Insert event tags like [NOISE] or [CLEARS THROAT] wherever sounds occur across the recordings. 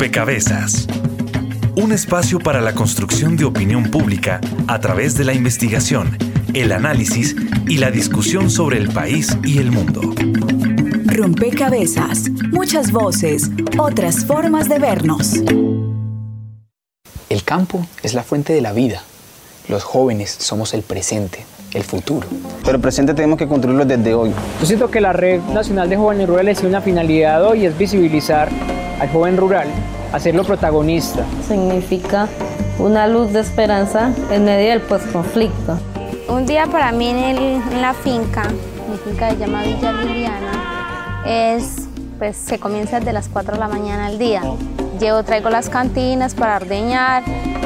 Rompecabezas. Un espacio para la construcción de opinión pública a través de la investigación, el análisis y la discusión sobre el país y el mundo. Rompecabezas. Muchas voces, otras formas de vernos. El campo es la fuente de la vida. Los jóvenes somos el presente, el futuro. Pero el presente tenemos que construirlo desde hoy. Yo siento que la Red Nacional de Jóvenes Rurales tiene una finalidad hoy es visibilizar al joven rural, hacerlo protagonista. Significa una luz de esperanza en medio del postconflicto. Un día para mí en, la finca, mi finca se llama Villa Liliana, es, pues se comienza desde las 4 de la mañana al día. Llevo, traigo las cantinas para ordeñar,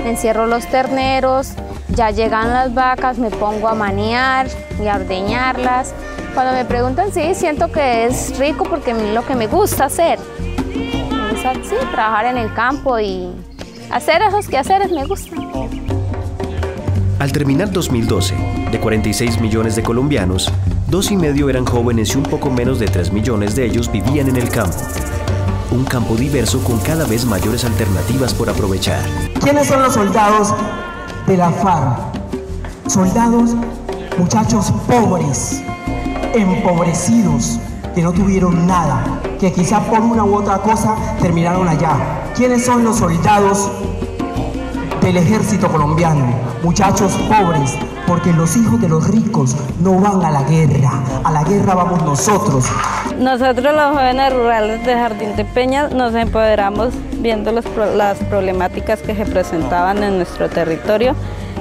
encierro los terneros, ya llegan las vacas, me pongo a manear y a ordeñarlas. Cuando me preguntan, sí, siento que es rico porque es lo que me gusta hacer. Sí, trabajar en el campo y hacer esos quehaceres me gusta. Al terminar 2012, de 46 millones de colombianos, dos y medio eran jóvenes y un poco menos de 3 millones de ellos vivían en el campo un campo diverso con cada vez mayores alternativas por aprovechar. ¿Quiénes son los soldados de la FARC? Soldados, muchachos pobres, empobrecidos, que no tuvieron nada, que quizá por una u otra cosa terminaron allá. ¿Quiénes son los soldados del ejército colombiano? Muchachos pobres, porque los hijos de los ricos no van a la guerra, a la guerra vamos nosotros. Nosotros los jóvenes rurales de Jardín de Peña nos empoderamos viendo las problemáticas que se presentaban en nuestro territorio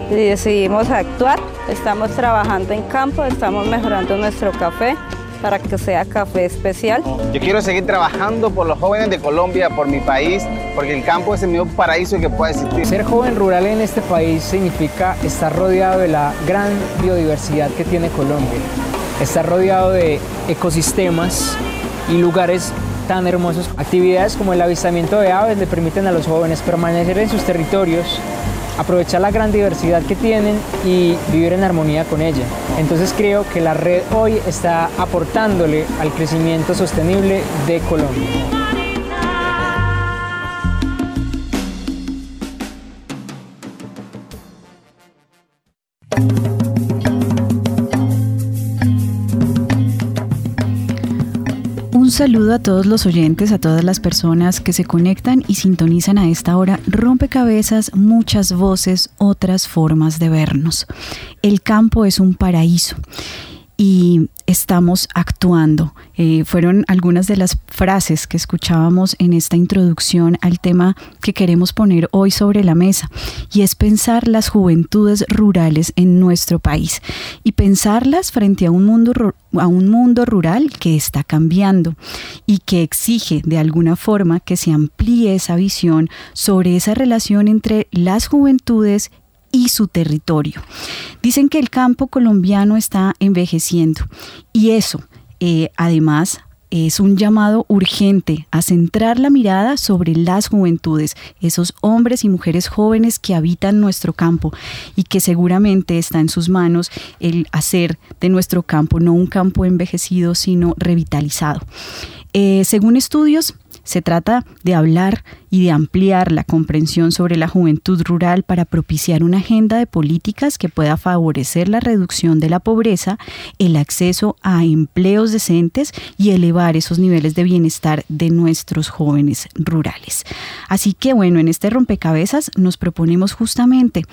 y decidimos actuar. Estamos trabajando en campo, estamos mejorando nuestro café para que sea café especial. Yo quiero seguir trabajando por los jóvenes de Colombia, por mi país, porque el campo es el mejor paraíso que puede existir. Ser joven rural en este país significa estar rodeado de la gran biodiversidad que tiene Colombia. Estar rodeado de ecosistemas y lugares tan hermosos. Actividades como el avistamiento de aves le permiten a los jóvenes permanecer en sus territorios aprovechar la gran diversidad que tienen y vivir en armonía con ella. Entonces creo que la red hoy está aportándole al crecimiento sostenible de Colombia. Saludo a todos los oyentes, a todas las personas que se conectan y sintonizan a esta hora. Rompecabezas, muchas voces, otras formas de vernos. El campo es un paraíso y estamos actuando. Eh, fueron algunas de las frases que escuchábamos en esta introducción al tema que queremos poner hoy sobre la mesa y es pensar las juventudes rurales en nuestro país y pensarlas frente a un mundo a un mundo rural que está cambiando y que exige de alguna forma que se amplíe esa visión sobre esa relación entre las juventudes y su territorio. Dicen que el campo colombiano está envejeciendo y eso, eh, además, es un llamado urgente a centrar la mirada sobre las juventudes, esos hombres y mujeres jóvenes que habitan nuestro campo y que seguramente está en sus manos el hacer de nuestro campo no un campo envejecido, sino revitalizado. Eh, según estudios, se trata de hablar y de ampliar la comprensión sobre la juventud rural para propiciar una agenda de políticas que pueda favorecer la reducción de la pobreza, el acceso a empleos decentes y elevar esos niveles de bienestar de nuestros jóvenes rurales. Así que bueno, en este rompecabezas nos proponemos justamente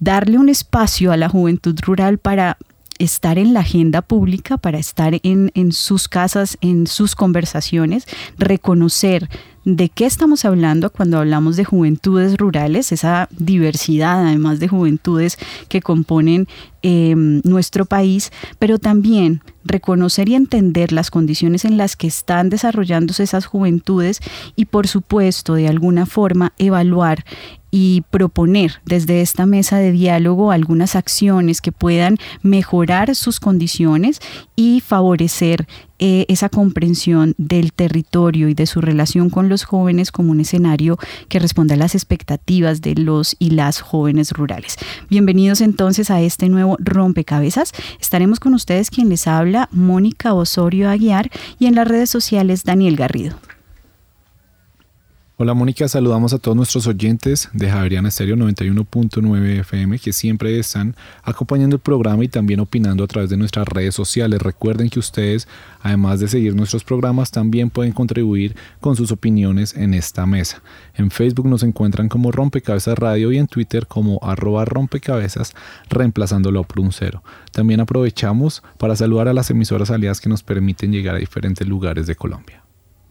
darle un espacio a la juventud rural para estar en la agenda pública, para estar en, en sus casas, en sus conversaciones, reconocer de qué estamos hablando cuando hablamos de juventudes rurales, esa diversidad además de juventudes que componen em, nuestro país, pero también reconocer y entender las condiciones en las que están desarrollándose esas juventudes y por supuesto de alguna forma evaluar y proponer desde esta mesa de diálogo algunas acciones que puedan mejorar sus condiciones y favorecer eh, esa comprensión del territorio y de su relación con los jóvenes como un escenario que responda a las expectativas de los y las jóvenes rurales. Bienvenidos entonces a este nuevo rompecabezas. Estaremos con ustedes quien les habla, Mónica Osorio Aguiar, y en las redes sociales Daniel Garrido. Hola Mónica, saludamos a todos nuestros oyentes de Javeriana Estéreo 91.9 FM que siempre están acompañando el programa y también opinando a través de nuestras redes sociales. Recuerden que ustedes, además de seguir nuestros programas, también pueden contribuir con sus opiniones en esta mesa. En Facebook nos encuentran como Rompecabezas Radio y en Twitter como arroba rompecabezas, reemplazándolo por un cero. También aprovechamos para saludar a las emisoras aliadas que nos permiten llegar a diferentes lugares de Colombia.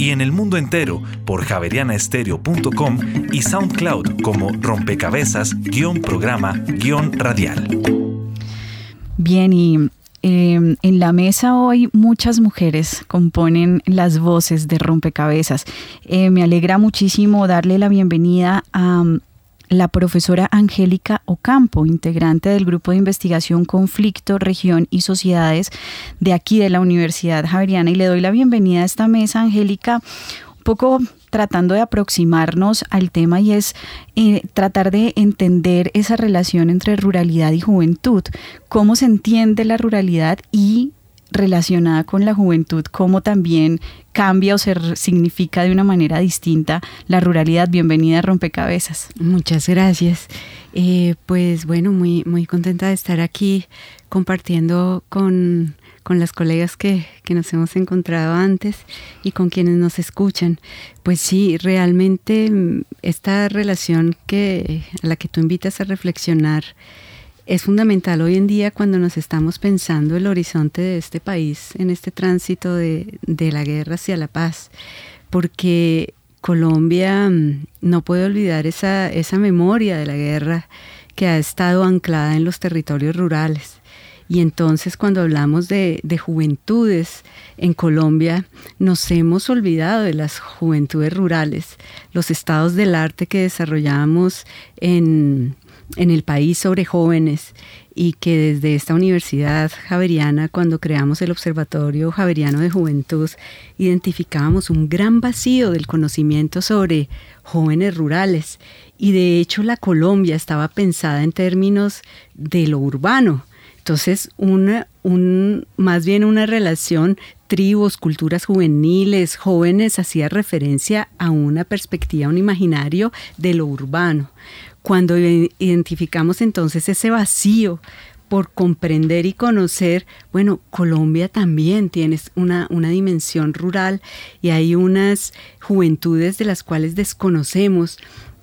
y en el mundo entero por javerianaestereo.com y SoundCloud como rompecabezas-programa-radial. Bien, y em, en la mesa hoy muchas mujeres componen las voces de rompecabezas. Eh, me alegra muchísimo darle la bienvenida a la profesora Angélica Ocampo, integrante del grupo de investigación Conflicto, Región y Sociedades de aquí de la Universidad Javeriana. Y le doy la bienvenida a esta mesa, Angélica, un poco tratando de aproximarnos al tema y es eh, tratar de entender esa relación entre ruralidad y juventud, cómo se entiende la ruralidad y relacionada con la juventud, cómo también cambia o se significa de una manera distinta la ruralidad. Bienvenida a Rompecabezas. Muchas gracias. Eh, pues bueno, muy, muy contenta de estar aquí compartiendo con, con las colegas que, que, nos hemos encontrado antes y con quienes nos escuchan. Pues sí, realmente mm, esta relación que, a la que tú invitas a reflexionar, es fundamental hoy en día cuando nos estamos pensando el horizonte de este país en este tránsito de, la guerra hacia la paz, porque Colombia mm, no puede olvidar esa, esa memoria de la guerra que ha estado anclada en los territorios rurales. Y entonces cuando hablamos de, de, juventudes en Colombia, nos hemos olvidado de las juventudes rurales, los estados del arte que desarrollamos en, en el país sobre jóvenes y que desde esta universidad javeriana, cuando creamos el Observatorio Javeriano de Juventud, identificábamos un gran vacío del conocimiento sobre jóvenes rurales. Y de hecho la Colombia estaba pensada en términos de lo urbano. Entonces, una, un, más bien una relación tribus, culturas juveniles, jóvenes, hacía referencia a una perspectiva, un imaginario de lo urbano. Cuando identificamos entonces ese vacío por comprender y conocer, bueno, Colombia también tiene una, una, dimensión rural y hay unas juventudes de las cuales desconocemos.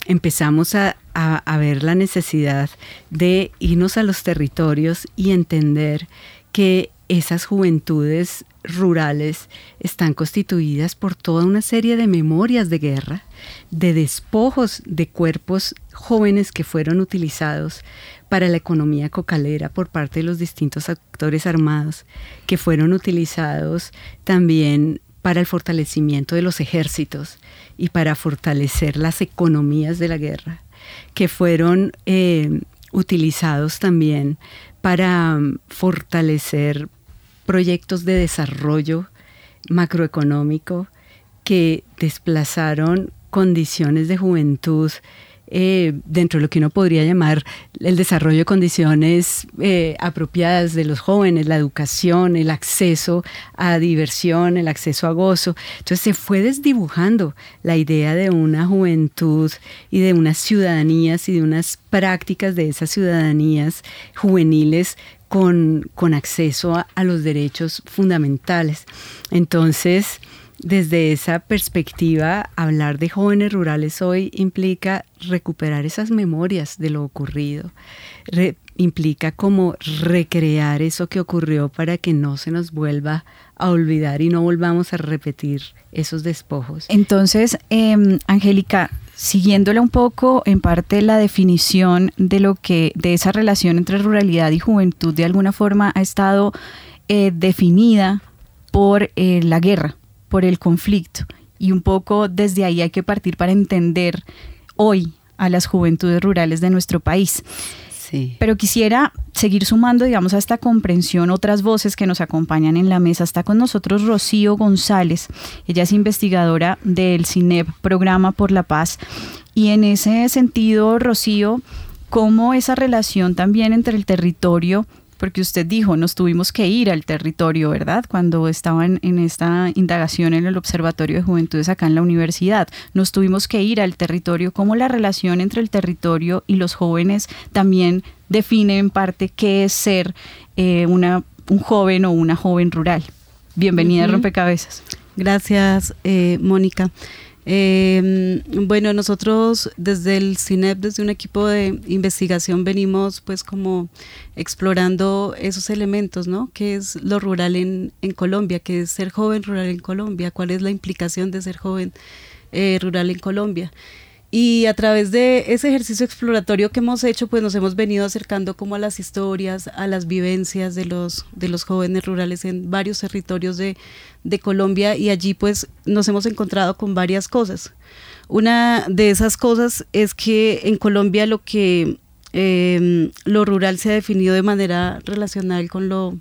Empezamos a, a ver la necesidad de irnos a los territorios y entender que esas juventudes rurales están constituidas por toda una serie de memorias de guerra, de despojos de cuerpos jóvenes que fueron utilizados para la economía cocalera por parte de los distintos actores armados, que fueron utilizados también para el fortalecimiento de los ejércitos y para fortalecer las economías de la guerra, que fueron eh, utilizados también para fortalecer proyectos de desarrollo macroeconómico que desplazaron condiciones de juventud eh, dentro de lo que uno podría llamar el desarrollo de condiciones eh, apropiadas de los jóvenes, la educación, el acceso a diversión, el acceso a gozo. Entonces se fue desdibujando la idea de una juventud y de unas ciudadanías y de unas prácticas de esas ciudadanías juveniles con, con acceso a, los derechos fundamentales. Entonces, desde esa perspectiva, hablar de jóvenes rurales hoy implica recuperar esas memorias de lo ocurrido, implica como recrear eso que ocurrió para que no se nos vuelva a olvidar y no volvamos a repetir esos despojos. Entonces, eh, Angélica, siguiéndola un poco en parte la definición de lo que de esa relación entre ruralidad y juventud de alguna forma ha estado eh, definida por eh, la guerra, por el conflicto. Y un poco desde ahí hay que partir para entender hoy a las juventudes rurales de nuestro país. Pero quisiera seguir sumando, digamos, a esta comprensión otras voces que nos acompañan en la mesa. Está con nosotros Rocío González. Ella es investigadora del CINEP, Programa por la Paz. Y en ese sentido, Rocío, ¿cómo esa relación también entre el territorio porque usted dijo, nos tuvimos que ir al territorio, ¿verdad? Cuando estaban en esta indagación en el Observatorio de Juventudes acá en la universidad, nos tuvimos que ir al territorio, cómo la relación entre el territorio y los jóvenes también define en parte qué es ser eh, una, un joven o una joven rural. Bienvenida a Rompecabezas. Gracias, eh, Mónica. Eh, bueno, nosotros desde el CINEP, desde un equipo de investigación, venimos pues como explorando esos elementos, ¿no? ¿Qué es lo rural en, en Colombia? ¿Qué es ser joven rural en Colombia? ¿Cuál es la implicación de ser joven eh, rural en Colombia? Y a través de ese ejercicio exploratorio que hemos hecho, pues nos hemos venido acercando como a las historias, a las vivencias de los, de los jóvenes rurales en varios territorios de, de Colombia y allí pues nos hemos encontrado con varias cosas. Una de esas cosas es que en Colombia lo que eh, lo rural se ha definido de manera relacional con lo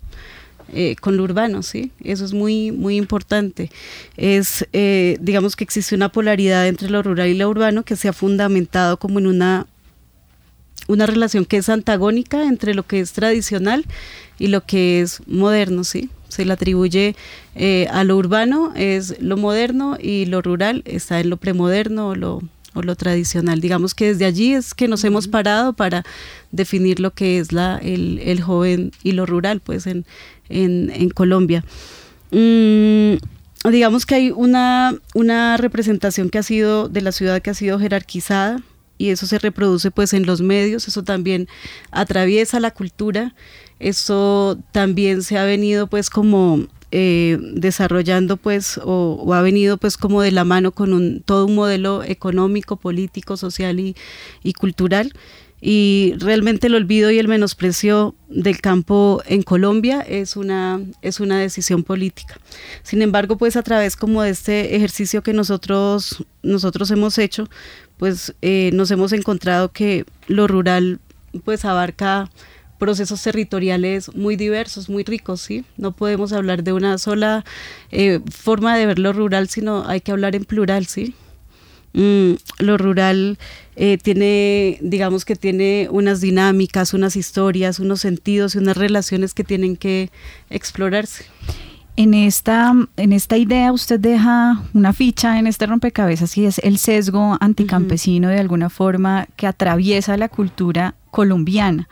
eh, con lo urbano, ¿sí? Eso es muy, muy importante. Es, eh, digamos que existe una polaridad entre lo rural y lo urbano que se ha fundamentado como en una, una relación que es antagónica entre lo que es tradicional y lo que es moderno, ¿sí? Se le atribuye eh, a lo urbano es lo moderno y lo rural está en lo premoderno o lo, o lo tradicional. Digamos que desde allí es que nos hemos parado para definir lo que es la, el, el joven y lo rural, pues en, en, Colombia. Mm, digamos que hay una, una representación que ha sido de la ciudad que ha sido jerarquizada y eso se reproduce pues en los medios, eso también atraviesa la cultura, eso también se ha venido pues como eh, desarrollando pues o, ha venido pues como de la mano con un, todo un modelo económico, político, social y, y cultural y realmente el olvido y el menosprecio del campo en Colombia es una, es una decisión política. Sin embargo, pues a través como de este ejercicio que nosotros, nosotros hemos hecho, pues eh, nos hemos encontrado que lo rural pues abarca procesos territoriales muy diversos, muy ricos, ¿sí? No podemos hablar de una sola eh, forma de ver lo rural, sino hay que hablar en plural, ¿sí? Mm, lo rural eh, tiene, digamos que tiene unas dinámicas, unas historias, unos sentidos y unas relaciones que tienen que explorarse. En esta, en esta idea usted deja una ficha en este rompecabezas y es el sesgo anticampesino de alguna forma que atraviesa la cultura colombiana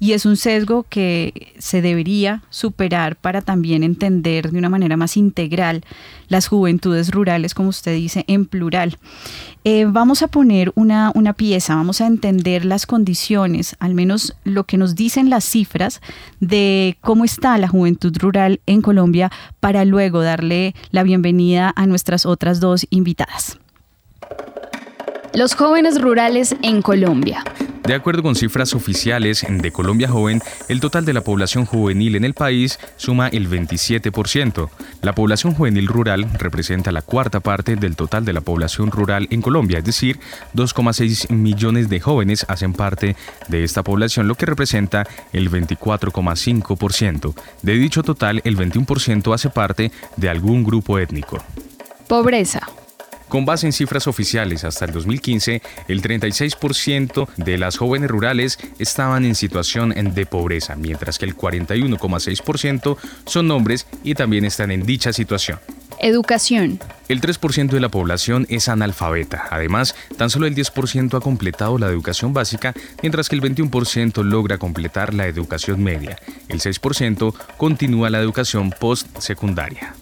y es un sesgo que se debería superar para también entender de una manera más integral las juventudes rurales, como usted dice, en plural. Eh, vamos a poner una, una pieza, vamos a entender las condiciones, al menos lo que nos dicen las cifras de cómo está la juventud rural en Colombia, para luego darle la bienvenida a nuestras otras dos invitadas. Los jóvenes rurales en Colombia. De acuerdo con cifras oficiales de Colombia Joven, el total de la población juvenil en el país suma el 27%. La población juvenil rural representa la cuarta parte del total de la población rural en Colombia, es decir, 2,6 millones de jóvenes hacen parte de esta población, lo que representa el 24,5%. De dicho total, el 21% hace parte de algún grupo étnico. Pobreza. Con base en cifras oficiales, hasta el 2015, el 36% de las jóvenes rurales estaban en situación de pobreza, mientras que el 41,6% son hombres y también están en dicha situación. Educación. El 3% de la población es analfabeta. Además, tan solo el 10% ha completado la educación básica, mientras que el 21% logra completar la educación media. El 6% continúa la educación postsecundaria.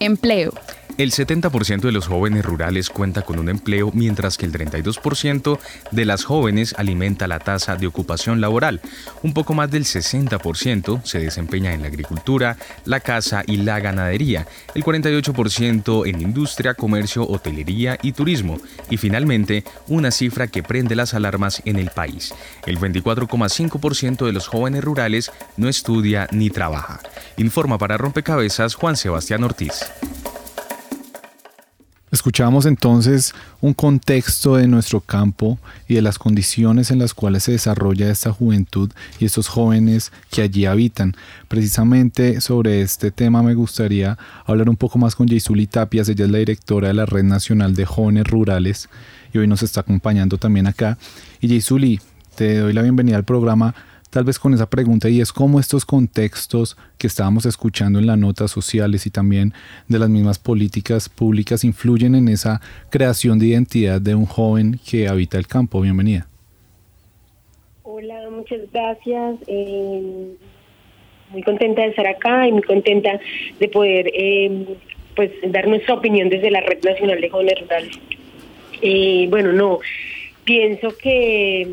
Empleo. El 70% de los jóvenes rurales cuenta con un empleo, mientras que el 32% de las jóvenes alimenta la tasa de ocupación laboral. Un poco más del 60% se desempeña en la agricultura, la caza y la ganadería, el 48% en industria, comercio, hotelería y turismo, y finalmente una cifra que prende las alarmas en el país. El 24,5% de los jóvenes rurales no estudia ni trabaja. Informa para Rompecabezas Juan Sebastián Ortiz. Escuchamos entonces un contexto de nuestro campo y de las condiciones en las cuales se desarrolla esta juventud y estos jóvenes que allí habitan. Precisamente sobre este tema me gustaría hablar un poco más con Jaisuli Tapias, ella es la directora de la Red Nacional de Jóvenes Rurales y hoy nos está acompañando también acá. Y Jaisuli, te doy la bienvenida al programa tal vez con esa pregunta y es cómo estos contextos que estábamos escuchando en las notas sociales y también de las mismas políticas públicas influyen en esa creación de identidad de un joven que habita el campo. Bienvenida. Hola, muchas gracias. Eh, muy contenta de estar acá y muy contenta de poder eh, pues dar nuestra opinión desde la Red Nacional de Jóvenes Rurales. Eh, bueno, no, pienso que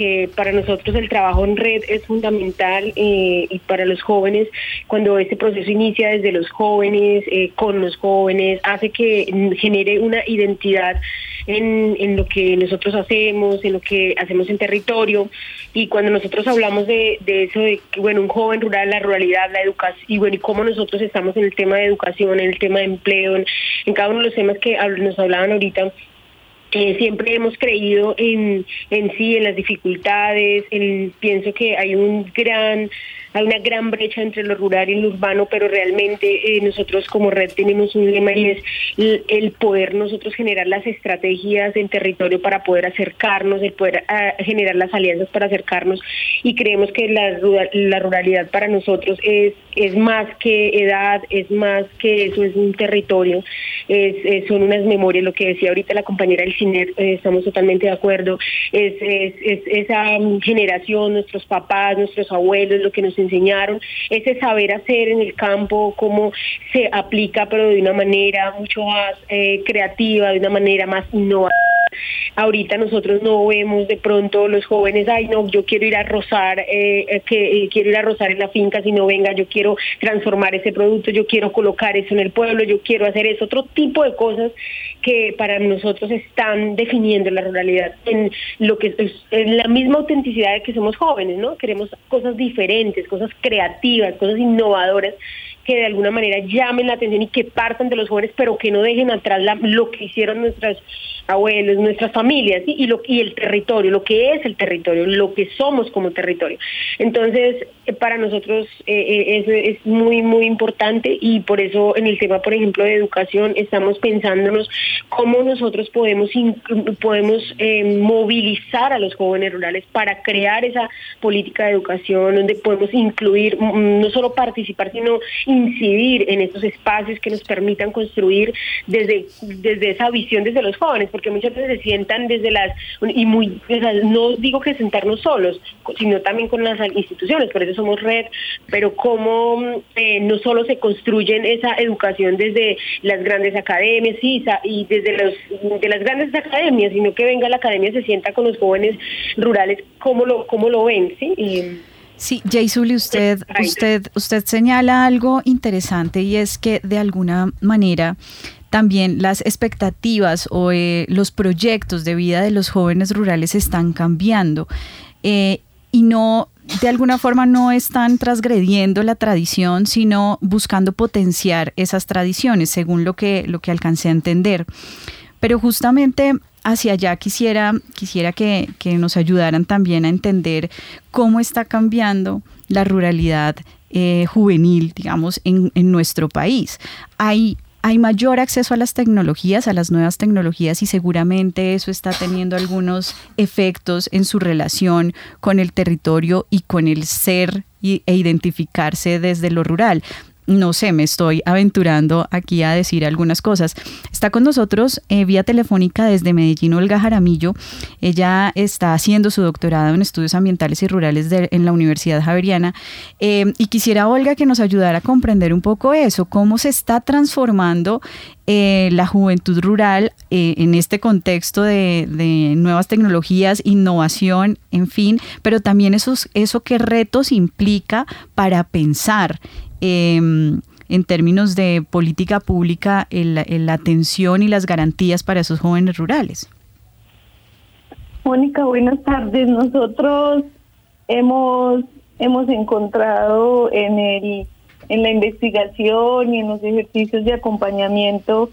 que para nosotros el trabajo en red es fundamental eh, y para los jóvenes, cuando este proceso inicia desde los jóvenes, eh, con los jóvenes, hace que genere una identidad en, lo que nosotros hacemos, en lo que hacemos en territorio. Y cuando nosotros hablamos de, eso, de bueno, un joven rural, la ruralidad, la educación, y bueno, y cómo nosotros estamos en el tema de educación, en el tema de empleo, en, en cada uno de los temas que nos hablaban ahorita, eh, siempre hemos creído en, en sí, en las dificultades, en, pienso que hay un gran hay una gran brecha entre lo rural y lo urbano, pero realmente eh, nosotros como red tenemos un lema y es el, poder nosotros generar las estrategias en territorio para poder acercarnos, el poder ah, generar las alianzas para acercarnos. Y creemos que la, la ruralidad para nosotros es, es más que edad, es más que eso, es un territorio, es, son unas memorias, lo que decía ahorita la compañera del CINER, eh, estamos totalmente de acuerdo, es, es, es esa generación, nuestros papás, nuestros abuelos, lo que nos enseñaron, ese saber hacer en el campo, cómo se aplica, pero de una manera mucho más eh, creativa, de una manera más innovadora. Ahorita nosotros no vemos de pronto los jóvenes, ay no, yo quiero ir a rozar, eh, eh, que quiero ir a rozar en la finca, si no venga, yo quiero transformar ese producto, yo quiero colocar eso en el pueblo, yo quiero hacer eso, otro tipo de cosas que para nosotros están definiendo la ruralidad en lo que es, en la misma autenticidad de que somos jóvenes, ¿no? Queremos cosas diferentes, cosas creativas, cosas innovadoras que de alguna manera llamen la atención y que partan de los jóvenes, pero que no dejen atrás lo que hicieron nuestras abuelos, nuestras familias y, lo, y el territorio, lo que es el territorio, lo que somos como territorio. Entonces, eh, para nosotros eh, eh, es muy, muy importante y por eso en el tema, por ejemplo, de educación, estamos pensándonos cómo nosotros podemos, podemos movilizar a los jóvenes rurales para crear esa política de educación donde podemos incluir, mm, no solo participar, sino incidir en estos espacios que nos permitan construir desde, desde esa visión desde los jóvenes porque muchas veces se sientan desde las, y muy, no digo que sentarnos solos, sino también con las instituciones, por eso somos red, pero cómo eh, no solo se construyen esa educación desde las grandes academias sí, y desde los, de las grandes academias, sino que venga la academia, se sienta con los jóvenes rurales, cómo lo, cómo lo ven, ¿sí? Sí, Jaisuli, usted, usted, usted señala algo interesante y es que de alguna manera también las expectativas o eh, los proyectos de vida de los jóvenes rurales están cambiando eh, y no de alguna forma no están transgrediendo la tradición, sino buscando potenciar esas tradiciones, según lo que, lo que alcancé a entender. Pero justamente hacia allá quisiera, quisiera que, nos ayudaran también a entender cómo está cambiando la ruralidad eh, juvenil, digamos, en, en nuestro país. Hay hay mayor acceso a las tecnologías, a las nuevas tecnologías y seguramente eso está teniendo algunos efectos en su relación con el territorio y con el ser e identificarse desde lo rural no sé, me estoy aventurando aquí a decir algunas cosas. Está con nosotros eh, vía telefónica desde Medellín Olga Jaramillo. Ella está haciendo su doctorado en estudios ambientales y rurales en la Universidad Javeriana. Eh, y quisiera, Olga, que nos ayudara a comprender un poco eso, cómo se está transformando eh, la juventud rural en este contexto de, nuevas tecnologías, innovación, en fin, pero también esos, eso qué retos implica para pensar Em, en términos de política pública la atención y las garantías para esos jóvenes rurales. Mónica, buenas tardes. Nosotros hemos hemos encontrado en el en la investigación y en los ejercicios de acompañamiento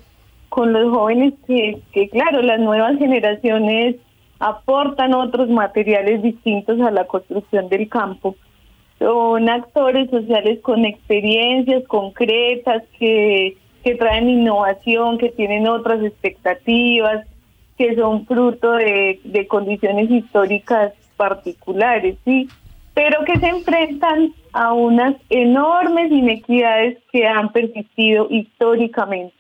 con los jóvenes que, claro, las nuevas generaciones aportan otros materiales distintos a la construcción del campo. Son actores sociales con experiencias concretas que, que traen innovación, que tienen otras expectativas, que son fruto de, de condiciones históricas particulares, ¿sí? Pero que se enfrentan a unas enormes inequidades que han persistido históricamente.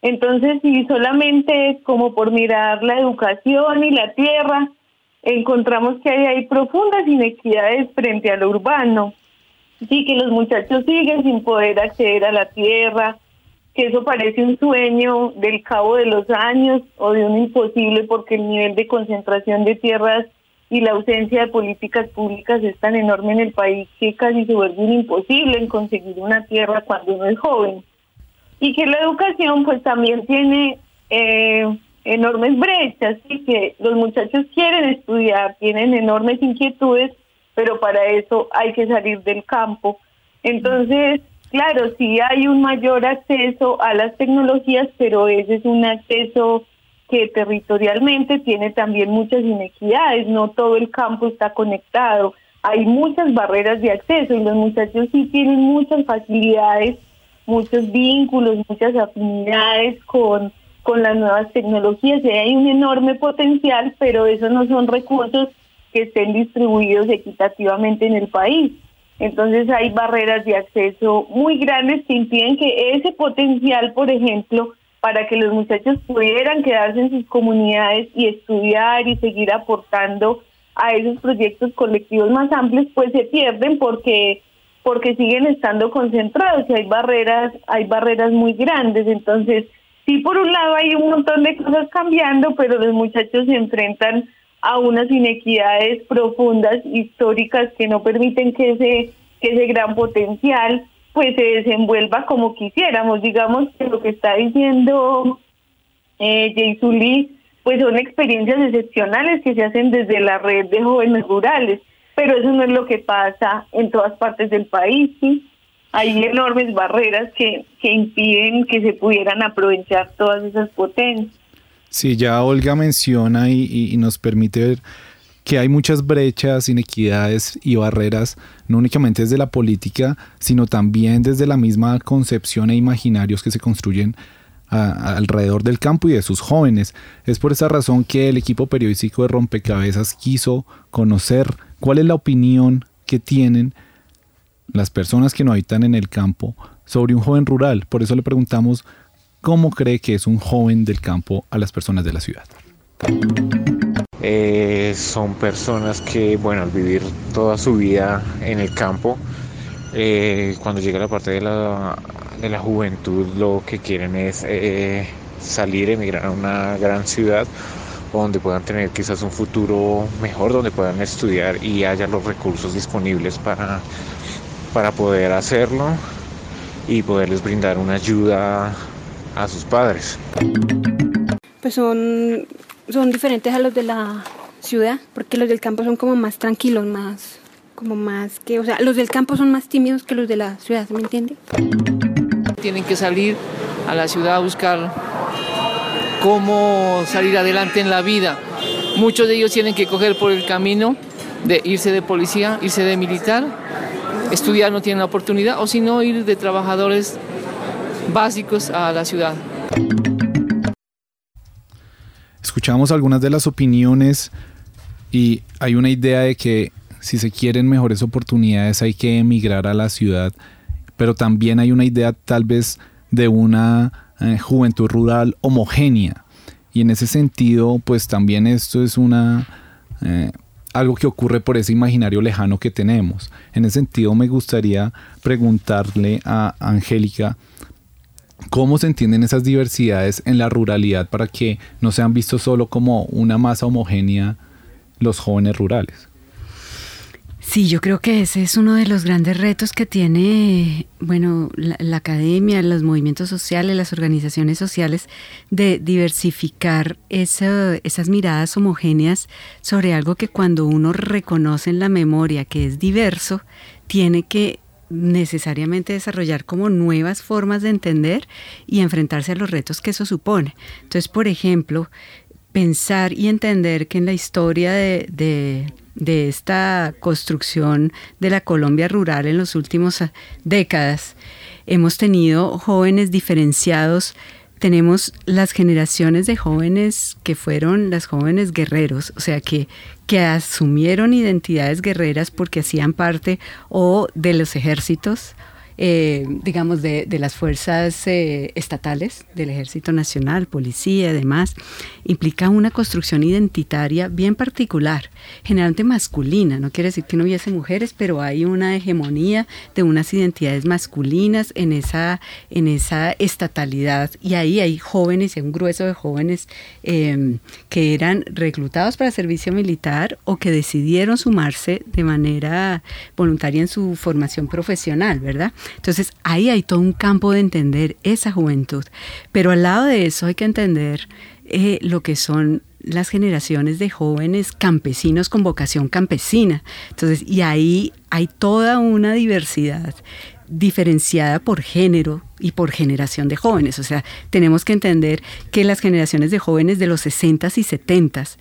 Entonces, si solamente como por mirar la educación y la tierra, encontramos que hay, hay profundas inequidades frente a lo urbano. Sí, que los muchachos siguen sin poder acceder a la tierra, que eso parece un sueño del cabo de los años o de un imposible porque el nivel de concentración de tierras y la ausencia de políticas públicas es tan enorme en el país que casi se vuelve imposible en conseguir una tierra cuando uno es joven. Y que la educación pues también tiene eh, enormes brechas y que los muchachos quieren estudiar, tienen enormes inquietudes, pero para eso hay que salir del campo. Entonces, claro, sí hay un mayor acceso a las tecnologías, pero ese es un acceso que territorialmente tiene también muchas inequidades, no todo el campo está conectado, hay muchas barreras de acceso y los muchachos sí tienen muchas facilidades, muchos vínculos, muchas afinidades con, con las nuevas tecnologías hay un enorme potencial, pero esos no son recursos que estén distribuidos equitativamente en el país. Entonces hay barreras de acceso muy grandes que impiden que ese potencial, por ejemplo, para que los muchachos pudieran quedarse en sus comunidades y estudiar y seguir aportando a esos proyectos colectivos más amplios, pues se pierden porque porque siguen estando concentrados y hay barreras, hay barreras muy grandes. Entonces, sí, por un lado hay un montón de cosas cambiando, pero los muchachos se enfrentan a unas inequidades profundas, históricas, que no permiten que ese, que ese gran potencial pues se desenvuelva como quisiéramos. Digamos que lo que está diciendo eh, Jay pues son experiencias excepcionales que se hacen desde la red de jóvenes rurales, pero eso no es lo que pasa en todas partes del país. Hay enormes barreras que, que impiden que se pudieran aprovechar todas esas potencias. Sí, ya Olga menciona y, y nos permite ver que hay muchas brechas, inequidades y barreras, no únicamente desde la política, sino también desde la misma concepción e imaginarios que se construyen alrededor del campo y de sus jóvenes. Es por esa razón que el equipo periodístico de Rompecabezas quiso conocer cuál es la opinión que tienen las personas que no habitan en el campo sobre un joven rural. Por eso le preguntamos cómo cree que es un joven del campo a las personas de la ciudad. Eh, son personas que, bueno, al vivir toda su vida en el campo, eh, cuando llega la parte de la, de la juventud, lo que quieren es eh, salir, emigrar a una gran ciudad donde puedan tener quizás un futuro mejor, donde puedan estudiar y haya los recursos disponibles para, para poder hacerlo y poderles brindar una ayuda a sus padres. Pues son son diferentes a los de la ciudad, porque los del campo son como más tranquilos, más, como más que, o sea, los del campo son más tímidos que los de la ciudad, ¿me entiende? Tienen que salir a la ciudad a buscar cómo salir adelante en la vida. Muchos de ellos tienen que coger por el camino de irse de policía, irse de militar, estudiar no tienen la oportunidad, o si no, ir de trabajadores básicos a la ciudad. Escuchamos algunas de las opiniones y hay una idea de que si se quieren mejores oportunidades hay que emigrar a la ciudad, pero también hay una idea tal vez de una eh, juventud rural homogénea. Y en ese sentido, pues también esto es una... Eh, algo que ocurre por ese imaginario lejano que tenemos. En ese sentido me gustaría preguntarle a Angélica ¿Cómo se entienden esas diversidades en la ruralidad para que no sean vistos solo como una masa homogénea los jóvenes rurales? Sí, yo creo que ese es uno de los grandes retos que tiene, bueno, la, academia, los movimientos sociales, las organizaciones sociales, de diversificar esas miradas homogéneas sobre algo que cuando uno reconoce en la memoria que es diverso, tiene que necesariamente desarrollar como nuevas formas de entender y enfrentarse a los retos que eso supone. Entonces, por ejemplo, pensar y entender que en la historia de, de, esta construcción de la Colombia rural en las últimas décadas, hemos tenido jóvenes diferenciados tenemos las generaciones de jóvenes que fueron las jóvenes guerreros, o sea, que, que asumieron identidades guerreras porque hacían parte o de los ejércitos eh, digamos, de, las fuerzas eh, estatales, del Ejército Nacional, policía, además, implica una construcción identitaria bien particular, generalmente masculina. No quiere decir que no hubiese mujeres, pero hay una hegemonía de unas identidades masculinas en esa, en esa estatalidad. Y ahí hay jóvenes, hay un grueso de jóvenes em, que eran reclutados para servicio militar o que decidieron sumarse de manera voluntaria en su formación profesional, ¿verdad? Entonces ahí hay todo un campo de entender esa juventud. Pero al lado de eso hay que entender eh, lo que son las generaciones de jóvenes campesinos con vocación campesina. Entonces, y ahí hay toda una diversidad diferenciada por género y por generación de jóvenes. O sea, tenemos que entender que las generaciones de jóvenes de los 60s y 70s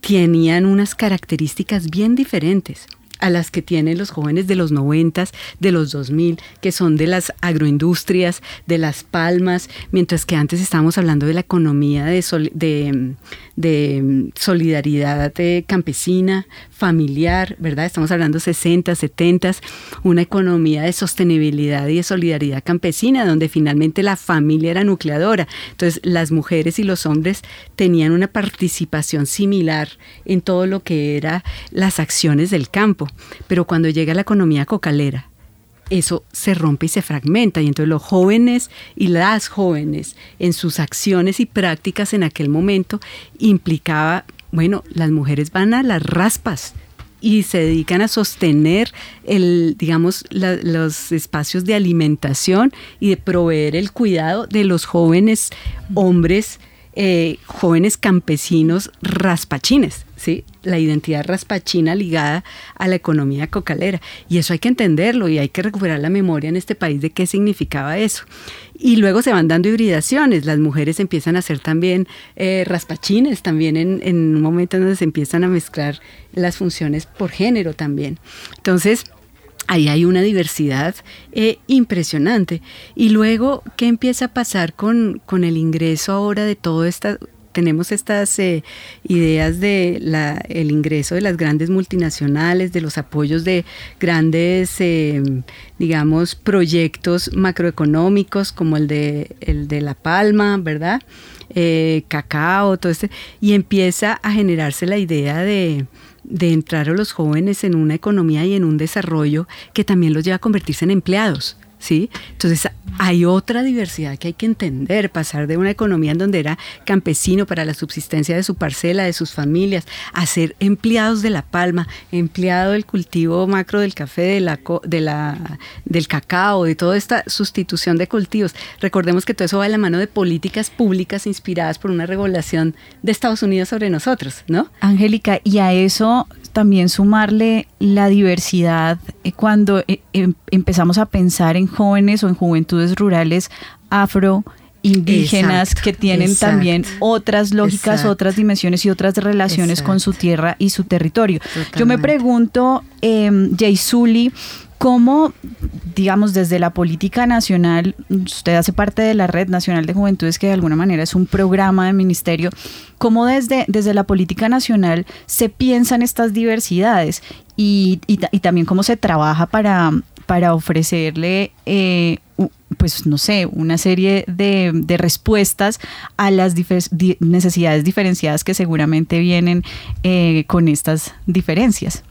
tenían unas características bien diferentes a las que tienen los jóvenes de los 90, de los 2000, que son de las agroindustrias, de las palmas, mientras que antes estábamos hablando de la economía de, de, de solidaridad campesina, familiar, ¿verdad? Estamos hablando 60, 70, una economía de sostenibilidad y de solidaridad campesina, donde finalmente la familia era nucleadora. Entonces, las mujeres y los hombres tenían una participación similar en todo lo que era las acciones del campo. Pero cuando llega la economía cocalera, eso se rompe y se fragmenta. Y entonces los jóvenes y las jóvenes en sus acciones y prácticas en aquel momento implicaba, bueno, las mujeres van a las raspas y se dedican a sostener digamos, los espacios de alimentación y de proveer el cuidado de los jóvenes hombres eh, jóvenes campesinos raspachines, ¿sí? la identidad raspachina ligada a la economía cocalera. Y eso hay que entenderlo y hay que recuperar la memoria en este país de qué significaba eso. Y luego se van dando hibridaciones, las mujeres empiezan a hacer también eh, raspachines, también en, un momento donde se empiezan a mezclar las funciones por género también. Entonces, ahí hay una diversidad eh, impresionante. Y luego, ¿qué empieza a pasar con, con el ingreso ahora de todo esta tenemos estas eh, ideas de la, el ingreso de las grandes multinacionales, de los apoyos de grandes, eh, digamos, proyectos macroeconómicos como el de, el de La Palma, ¿verdad? cacao, todo este, y empieza a generarse la idea de, de entrar a los jóvenes en una economía y en un desarrollo que también los lleva a convertirse en empleados. ¿Sí? Entonces hay otra diversidad que hay que entender, pasar de una economía en donde era campesino para la subsistencia de su parcela, de sus familias, a ser empleados de la palma, empleado del cultivo macro del café, de la, de la, del cacao, de toda esta sustitución de cultivos. Recordemos que todo eso va de la mano de políticas públicas inspiradas por una regulación de Estados Unidos sobre nosotros, ¿no? Angélica, y a eso también sumarle la diversidad eh, cuando eh, em, empezamos a pensar en jóvenes o en juventudes rurales afro indígenas que tienen también otras lógicas, otras dimensiones y otras relaciones con su tierra y su territorio. Yo me pregunto, eh, Jay Zully, ¿Cómo, digamos, desde la política nacional, usted hace parte de la Red Nacional de Juventudes, que de alguna manera es un programa de ministerio, cómo desde, desde la política nacional se piensan estas diversidades y, y, también cómo se trabaja para, para ofrecerle, eh, pues no sé, una serie de, de respuestas a las necesidades diferenciadas que seguramente vienen eh, con estas diferencias.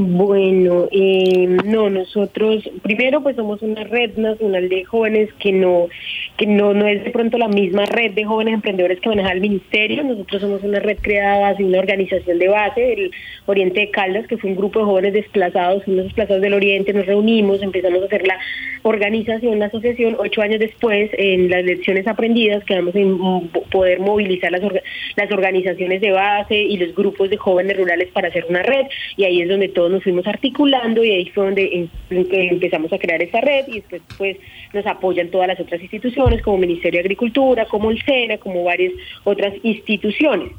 Bueno, eh, no, nosotros primero pues somos una red nacional de jóvenes que no que no no es de pronto la misma red de jóvenes emprendedores que maneja el ministerio. Nosotros somos una red creada base, una organización de base, el Oriente de Caldas, que fue un grupo de jóvenes desplazados, unos desplazados del Oriente, nos reunimos, empezamos a hacer la organización, la asociación. Ocho años después, en las lecciones aprendidas, quedamos en poder movilizar las, las organizaciones de base y los grupos de jóvenes rurales para hacer una red y ahí es donde todo nos fuimos articulando y ahí fue donde empezamos a crear esa red y después pues nos apoyan todas las otras instituciones como Ministerio de Agricultura, como el SENA, como varias otras instituciones.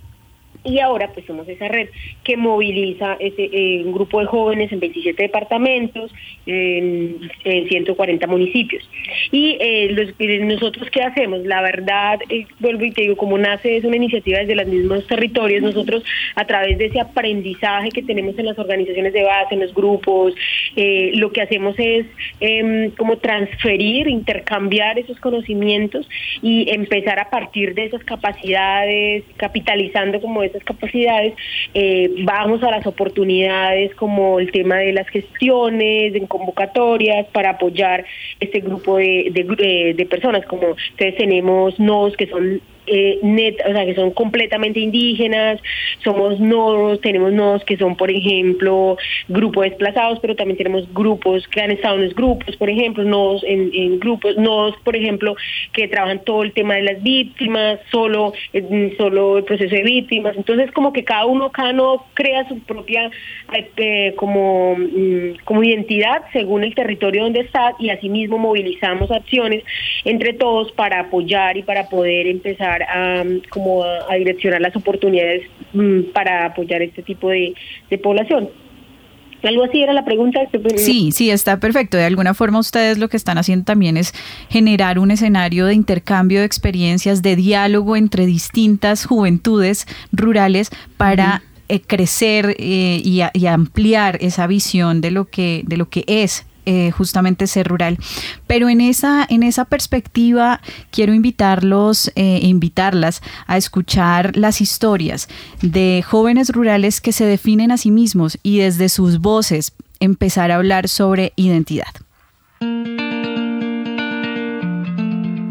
Y ahora pues somos esa red que moviliza ese, eh, un grupo de jóvenes en 27 departamentos, en, 140 municipios. Y eh, los, nosotros qué hacemos? La verdad, eh, vuelvo y te digo, como nace es una iniciativa desde los mismos territorios, nosotros a través de ese aprendizaje que tenemos en las organizaciones de base, en los grupos, lo que hacemos es em, como transferir, intercambiar esos conocimientos y empezar a partir de esas capacidades, capitalizando como esas capacidades, eh, vamos a las oportunidades como el tema de las gestiones, en convocatorias, para apoyar este grupo de, de, de personas, como ustedes tenemos NOS que son eh, net, o sea, que son completamente indígenas, somos nodos, tenemos nodos que son, por ejemplo, grupos desplazados, pero también tenemos grupos que han estado en los grupos, por ejemplo, nodos en, grupos, nodos, por ejemplo, que trabajan todo el tema de las víctimas, solo, solo el proceso de víctimas, entonces como que cada uno, cada nodo crea su propia eh, como, mm, como identidad según el territorio donde está y asimismo movilizamos acciones entre todos para apoyar y para poder empezar a, como a, direccionar las oportunidades mm, para apoyar este tipo de, población. Algo así era la pregunta. Sí, sí, está perfecto. De alguna forma ustedes lo que están haciendo también es generar un escenario de intercambio de experiencias, de diálogo entre distintas juventudes rurales para eh, crecer eh, y, y, ampliar esa visión de lo que, de lo que es eh, justamente ser rural. Pero en esa, en esa perspectiva quiero invitarlos e invitarlas a escuchar las historias de jóvenes rurales que se definen a sí mismos y desde sus voces empezar a hablar sobre identidad.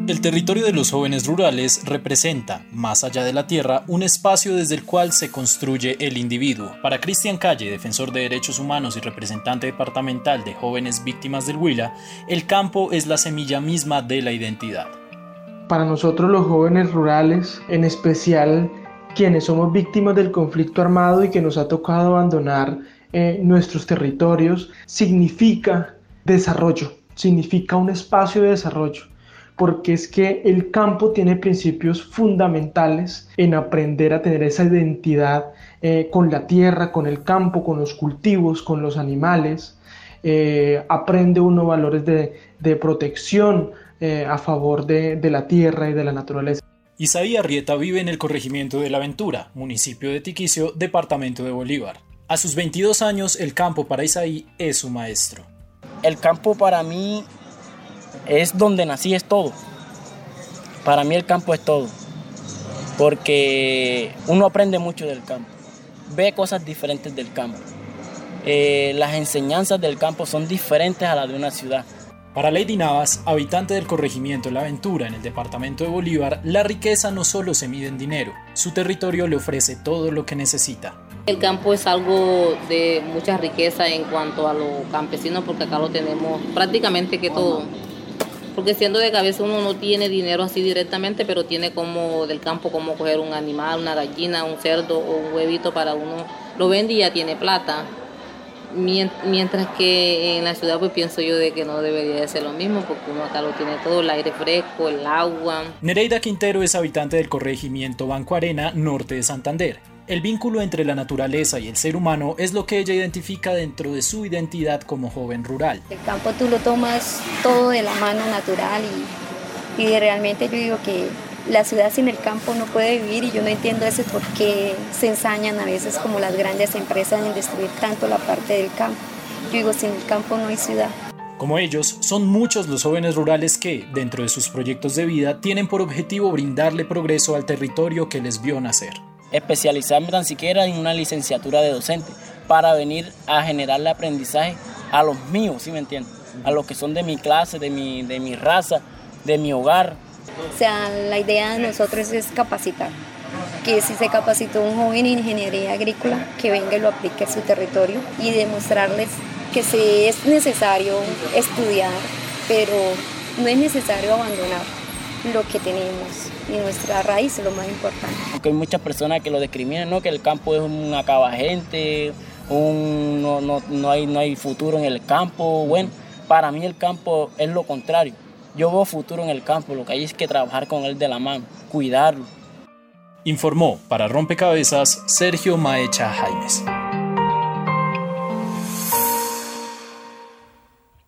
El territorio de los jóvenes rurales representa, más allá de la tierra, un espacio desde el cual se construye el individuo. Para Cristian Calle, defensor de derechos humanos y representante departamental de jóvenes víctimas del Huila, el campo es la semilla misma de la identidad. Para nosotros los jóvenes rurales, en especial quienes somos víctimas del conflicto armado y que nos ha tocado abandonar eh, nuestros territorios, significa desarrollo, significa un espacio de desarrollo porque es que el campo tiene principios fundamentales en aprender a tener esa identidad eh, con la tierra, con el campo, con los cultivos, con los animales. Eh, aprende uno valores de, protección eh, a favor de, de la tierra y de la naturaleza. Isaí Arrieta vive en el corregimiento de La Ventura, municipio de Tiquicio, departamento de Bolívar. A sus 22 años, el campo para Isaí es su maestro. El campo para mí es donde nací, es todo. Para mí el campo es todo, porque uno aprende mucho del campo, ve cosas diferentes del campo. Eh, las enseñanzas del campo son diferentes a las de una ciudad. Para Lady Navas, habitante del corregimiento La Aventura en el departamento de Bolívar, la riqueza no solo se mide en dinero, su territorio le ofrece todo lo que necesita. El campo es algo de mucha riqueza en cuanto a lo campesino porque acá lo tenemos prácticamente que todo porque siendo de cabeza uno no tiene dinero así directamente, pero tiene como del campo como coger un animal, una gallina, un cerdo o un huevito para uno, lo vende y ya tiene plata. Mientras que en la ciudad pues pienso yo de que no debería de ser lo mismo porque uno acá lo tiene todo, el aire fresco, el agua. Nereida Quintero es habitante del corregimiento Banco Arena, norte de Santander. El vínculo entre la naturaleza y el ser humano es lo que ella identifica dentro de su identidad como joven rural. El campo tú lo tomas todo de la mano natural y, y realmente yo digo que la ciudad sin el campo no puede vivir y yo no entiendo eso por qué se ensañan a veces como las grandes empresas en destruir tanto la parte del campo. Yo digo, sin el campo no hay ciudad. Como ellos, son muchos los jóvenes rurales que, dentro de sus proyectos de vida, tienen por objetivo brindarle progreso al territorio que les vio nacer especializarme tan siquiera en una licenciatura de docente para venir a generarle aprendizaje a los míos, ¿sí me entiendes? A los que son de mi clase, de mi, de mi raza, de mi hogar. O sea, la idea de nosotros es capacitar. Que si se capacitó un joven en ingeniería agrícola, que venga y lo aplique a su territorio y demostrarles que sí es necesario estudiar, pero no es necesario abandonar lo que tenemos y nuestra raíz es lo más importante. Porque hay muchas personas que lo discriminan, ¿no? que el campo es un acaba gente, un, no, no, no, hay, no hay futuro en el campo. Bueno, para mí el campo es lo contrario. Yo veo futuro en el campo, lo que hay es que trabajar con él de la mano, cuidarlo. Informó para Rompecabezas Sergio Maecha Jaimes.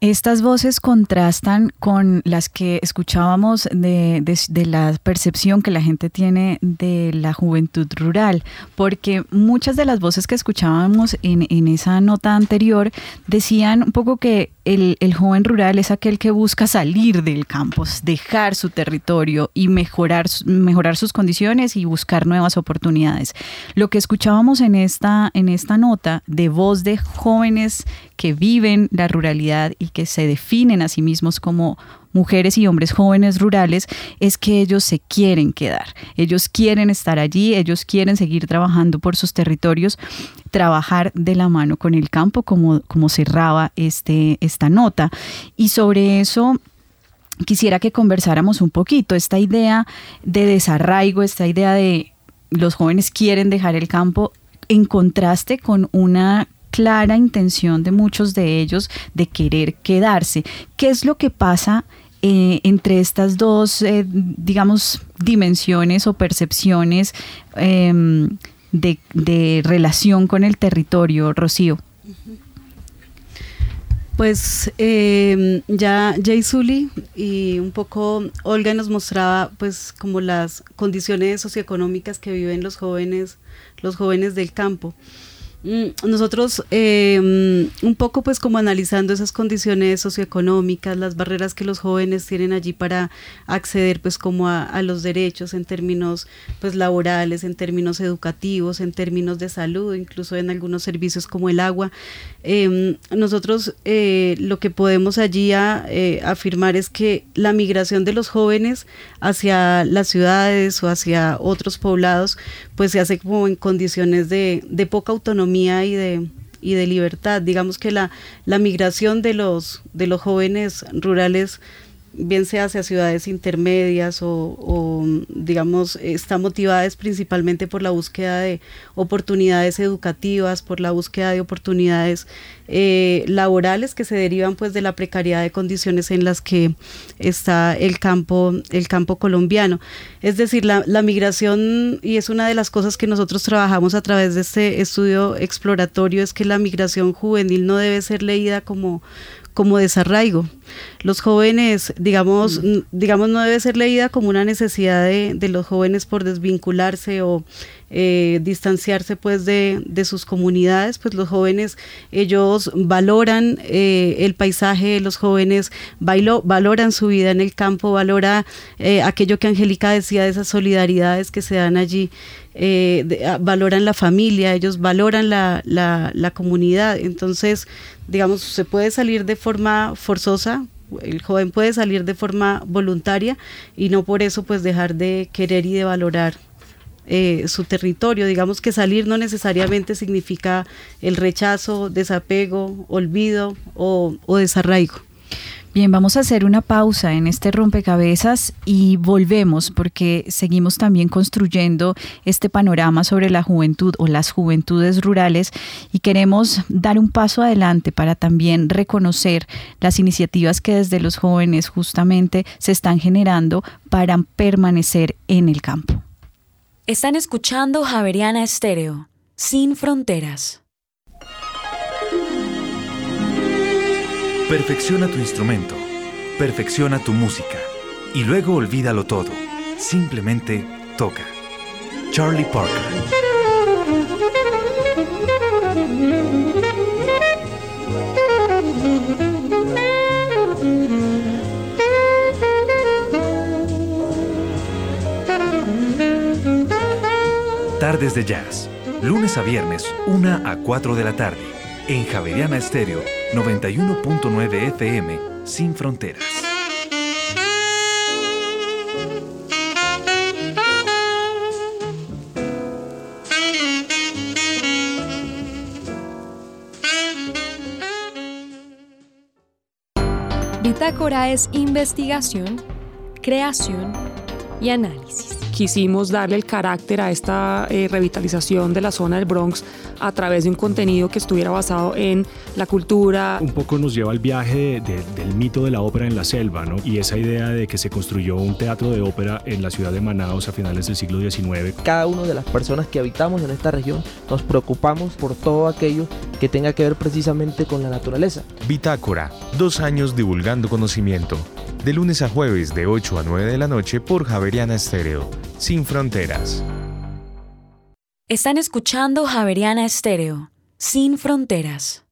Estas voces contrastan con las que escuchábamos de, la percepción que la gente tiene de la juventud rural, porque muchas de las voces que escuchábamos en, en esa nota anterior decían un poco que el, joven rural es aquel que busca salir del campo, dejar su territorio y mejorar, mejorar sus condiciones y buscar nuevas oportunidades. Lo que escuchábamos en esta, en esta nota de voz de jóvenes que viven la ruralidad y que se definen a sí mismos como mujeres y hombres jóvenes rurales es que ellos se quieren quedar, ellos quieren estar allí, ellos quieren seguir trabajando por sus territorios, trabajar de la mano con el campo, como, como cerraba este, esta nota. Y sobre eso quisiera que conversáramos un poquito, esta idea de desarraigo, esta idea de los jóvenes quieren dejar el campo en contraste con una clara intención de muchos de ellos de querer quedarse. ¿Qué es lo que pasa eh, entre estas dos, eh, digamos, dimensiones o percepciones em, de, relación con el territorio, Rocío? Pues em, ya Jay Zully y un poco Olga nos mostraba pues como las condiciones socioeconómicas que viven los jóvenes, los jóvenes del campo. Mm, nosotros em, un poco pues como analizando esas condiciones socioeconómicas, las barreras que los jóvenes tienen allí para acceder pues como a, los derechos en términos pues laborales, en términos educativos, en términos de salud, incluso en algunos servicios como el agua. Em, nosotros eh, lo que podemos allí eh, afirmar es que la migración de los jóvenes hacia las ciudades o hacia otros poblados pues se hace como en condiciones de, de poca autonomía y de, y de libertad. Digamos que la, la migración de los, de los jóvenes rurales bien sea hacia ciudades intermedias o, digamos, está motivada principalmente por la búsqueda de oportunidades educativas, por la búsqueda de oportunidades eh, laborales que se derivan pues de la precariedad de condiciones en las que está el campo, el campo colombiano. Es decir, la, la migración, y es una de las cosas que nosotros trabajamos a través de este estudio exploratorio, es que la migración juvenil no debe ser leída como como desarraigo. Los jóvenes, digamos, mm. digamos, no debe ser leída como una necesidad de, de los jóvenes por desvincularse o eh, distanciarse pues de, de, sus comunidades, pues los jóvenes, ellos valoran eh, el paisaje, los jóvenes bailo, valoran su vida en el campo, valora eh, aquello que Angélica decía de esas solidaridades que se dan allí, ah, valoran la familia, ellos valoran la, la, la comunidad, entonces, digamos, se puede salir de forma forzosa, el joven puede salir de forma voluntaria y no por eso pues dejar de querer y de valorar eh, su territorio. Digamos que salir no necesariamente significa el rechazo, desapego, olvido o, desarraigo. Bien, vamos a hacer una pausa en este rompecabezas y volvemos porque seguimos también construyendo este panorama sobre la juventud o las juventudes rurales y queremos dar un paso adelante para también reconocer las iniciativas que desde los jóvenes justamente se están generando para permanecer en el campo. Están escuchando Javeriana Estéreo, sin fronteras. Perfecciona tu instrumento, perfecciona tu música y luego olvídalo todo. Simplemente toca. Charlie Parker. Tardes de Jazz, lunes a viernes, 1 a 4 de la tarde, en Javeriana Estéreo 91.9 FM, sin fronteras. Bitácora es investigación, creación y análisis. Quisimos darle el carácter a esta eh, revitalización de la zona del Bronx a través de un contenido que estuviera basado en la cultura. Un poco nos lleva al viaje del mito de la ópera en la selva, ¿no? Y esa idea de que se construyó un teatro de ópera en la ciudad de Manaus a finales del siglo XIX. Cada una de las personas que habitamos en esta región nos preocupamos por todo aquello que tenga que ver precisamente con la naturaleza. Bitácora, dos años divulgando conocimiento. De lunes a jueves de 8 a 9 de la noche por Javeriana Estéreo, sin fronteras. Están escuchando Javeriana Estéreo, sin fronteras.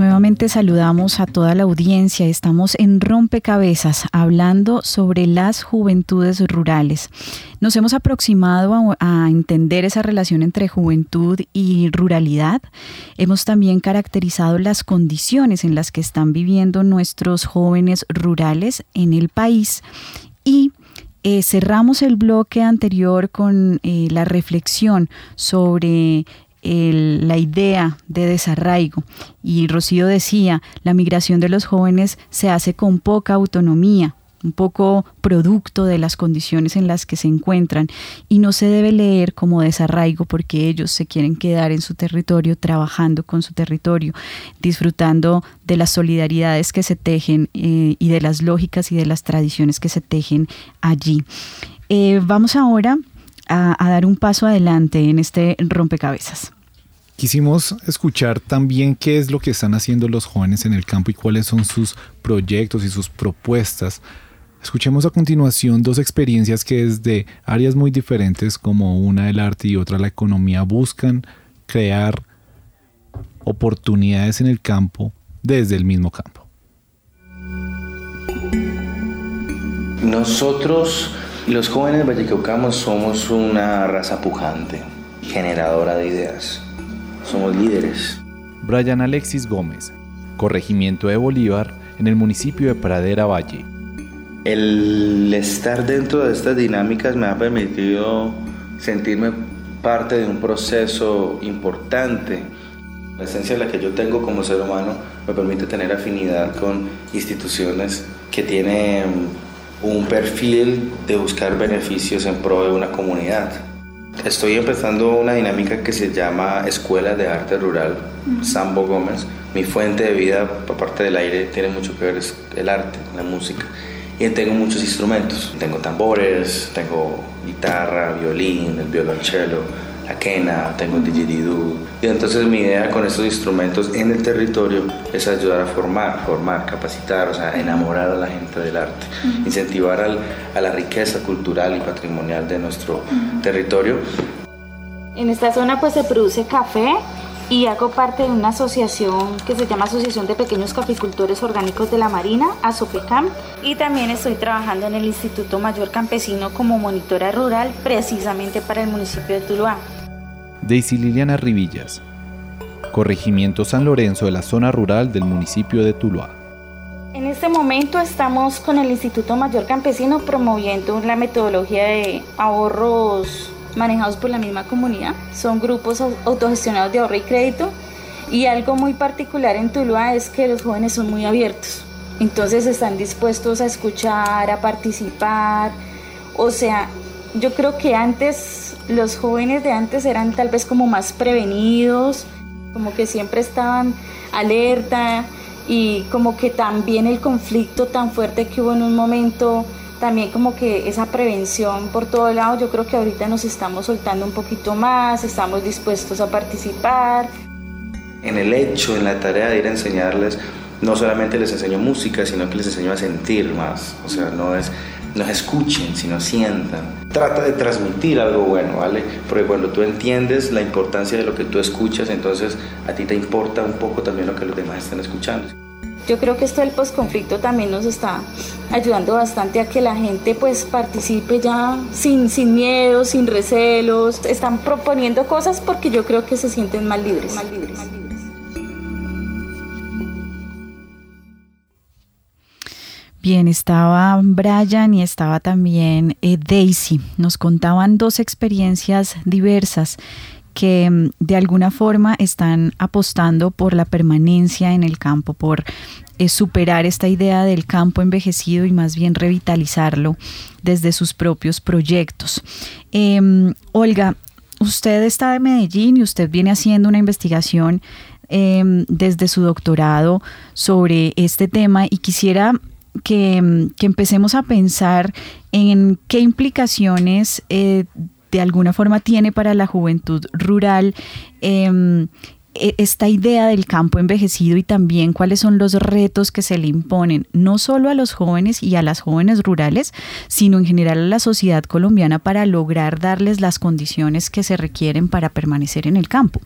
Nuevamente saludamos a toda la audiencia. Estamos en Rompecabezas hablando sobre las juventudes rurales. Nos hemos aproximado a, entender esa relación entre juventud y ruralidad. Hemos también caracterizado las condiciones en las que están viviendo nuestros jóvenes rurales en el país y eh, cerramos el bloque anterior con eh, la reflexión sobre la idea de desarraigo. Y Rocío decía, la migración de los jóvenes se hace con poca autonomía, un poco producto de las condiciones en las que se encuentran y no se debe leer como desarraigo porque ellos se quieren quedar en su territorio, trabajando con su territorio, disfrutando de las solidaridades que se tejen eh, y de las lógicas y de las tradiciones que se tejen allí. Eh, vamos ahora a, dar un paso adelante en este rompecabezas. Quisimos escuchar también qué es lo que están haciendo los jóvenes en el campo y cuáles son sus proyectos y sus propuestas. Escuchemos a continuación dos experiencias que desde áreas muy diferentes como una el arte y otra la economía buscan crear oportunidades en el campo desde el mismo campo. Nosotros los jóvenes vallecaucanos somos una raza pujante, generadora de ideas. Somos líderes. Brian Alexis Gómez, Corregimiento de Bolívar, en el municipio de Pradera Valle. El estar dentro de estas dinámicas me ha permitido sentirme parte de un proceso importante. La esencia de la que yo tengo como ser humano me permite tener afinidad con instituciones que tienen un perfil de buscar beneficios en pro de una comunidad. Estoy empezando una dinámica que se llama Escuela de Arte Rural, Sambo Gómez. Mi fuente de vida, aparte del aire, tiene mucho que ver es el arte, la música. Y tengo muchos instrumentos. Tengo tambores, tengo guitarra, violín, el violonchelo, quena, tengo el didgeridoo. Y entonces mi idea con estos instrumentos en el territorio es ayudar a formar, formar, capacitar, o sea, enamorar a la gente del arte, incentivar a la riqueza cultural y patrimonial de nuestro territorio. En esta zona pues se produce café y hago parte de una asociación que se llama Asociación de Pequeños Caficultores Orgánicos de la Marina, ASOPECAM, y también estoy trabajando en el Instituto Mayor Campesino como monitora rural precisamente para el municipio de Tuluá. Daisy Liliana Rivillas, Corregimiento San Lorenzo de la zona rural del municipio de Tuluá. En este momento estamos con el Instituto Mayor Campesino promoviendo la metodología de ahorros manejados por la misma comunidad. Son grupos autogestionados de ahorro y crédito y algo muy particular en Tuluá es que los jóvenes son muy abiertos. Entonces están dispuestos a escuchar, a participar. O sea, yo creo que antes los jóvenes de antes eran tal vez como más prevenidos, como que siempre estaban alerta y como que también el conflicto tan fuerte que hubo en un momento, también como que esa prevención por todo lado, yo creo que ahorita nos estamos soltando un poquito más, estamos dispuestos a participar. En el hecho, en la tarea de ir a enseñarles, no solamente les enseño música, sino que les enseño a sentir más, o sea, no es nos escuchen, sino sientan. Trata de transmitir algo bueno, ¿vale? Porque cuando tú entiendes la importancia de lo que tú escuchas, entonces a ti te importa un poco también lo que los demás están escuchando. Yo creo que esto del posconflicto también nos está ayudando bastante a que la gente pues participe ya sin, sin miedo, sin recelos. Están proponiendo cosas porque yo creo que se sienten más libres. Más libres. Bien, estaba Brian y estaba también eh, Daisy. Nos contaban dos experiencias diversas que mm, de alguna forma están apostando por la permanencia en el campo, por eh, superar esta idea del campo envejecido y más bien revitalizarlo desde sus propios proyectos. Em, Olga, usted está de Medellín y usted viene haciendo una investigación em, desde su doctorado sobre este tema y quisiera que, empecemos a pensar en qué implicaciones eh, de alguna forma tiene para la juventud rural em, e, esta idea del campo envejecido y también cuáles son los retos que se le imponen, no solo a los jóvenes y a las jóvenes rurales, sino en general a la sociedad colombiana para lograr darles las condiciones que se requieren para permanecer en el campo.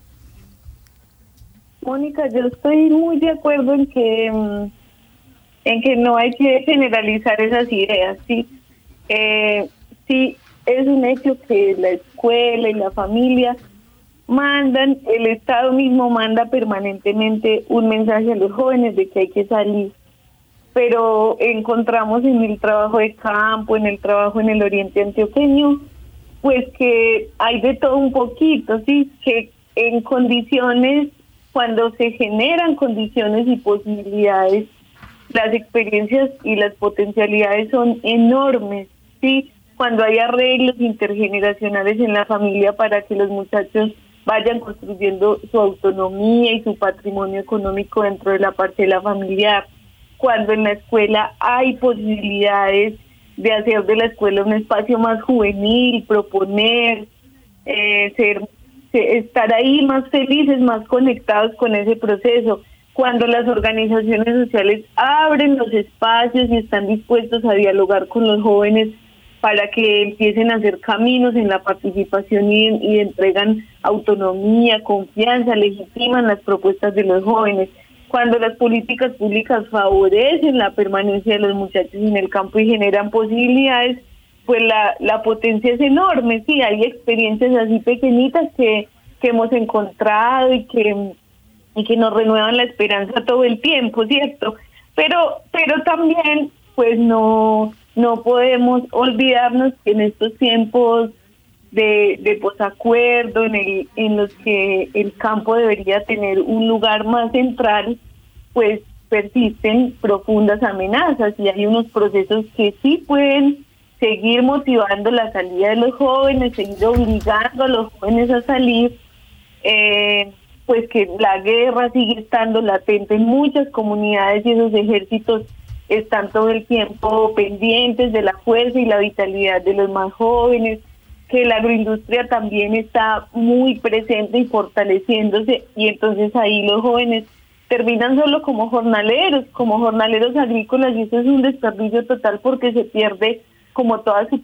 Mónica, yo estoy muy de acuerdo en que, mm, en que no hay que generalizar esas ideas, ¿sí? Eh, sí, es un hecho que la escuela y la familia mandan, el Estado mismo manda permanentemente un mensaje a los jóvenes de que hay que salir. Pero encontramos en el trabajo de campo, en el trabajo en el oriente antioqueño, pues que hay de todo un poquito, sí, que en condiciones, cuando se generan condiciones y posibilidades, las experiencias y las potencialidades son enormes, sí, cuando hay arreglos intergeneracionales en la familia para que los muchachos vayan construyendo su autonomía y su patrimonio económico dentro de la parcela familiar, cuando en la escuela hay posibilidades de hacer de la escuela un espacio más juvenil, proponer, eh, ser, estar ahí más felices, más conectados con ese proceso. Cuando las organizaciones sociales abren los espacios y están dispuestos a dialogar con los jóvenes para que empiecen a hacer caminos en la participación y, entregan autonomía, confianza, legitiman las propuestas de los jóvenes. Cuando las políticas públicas favorecen la permanencia de los muchachos en el campo y generan posibilidades, pues la, la potencia es enorme. Sí, hay experiencias así pequeñitas que, que hemos encontrado y que, y que nos renuevan la esperanza todo el tiempo, ¿cierto? Pero, pero también, pues no no podemos olvidarnos que en estos tiempos de, de posacuerdo, en, el, en los que el campo debería tener un lugar más central, pues persisten profundas amenazas y hay unos procesos que sí pueden seguir motivando la salida de los jóvenes, seguir obligando a los jóvenes a salir, eh, pues que la guerra sigue estando latente en muchas comunidades y esos ejércitos están todo el tiempo pendientes de la fuerza y la vitalidad de los más jóvenes, que la agroindustria también está muy presente y fortaleciéndose y entonces ahí los jóvenes terminan solo como jornaleros, como jornaleros agrícolas y eso es un desperdicio total porque se pierde como toda su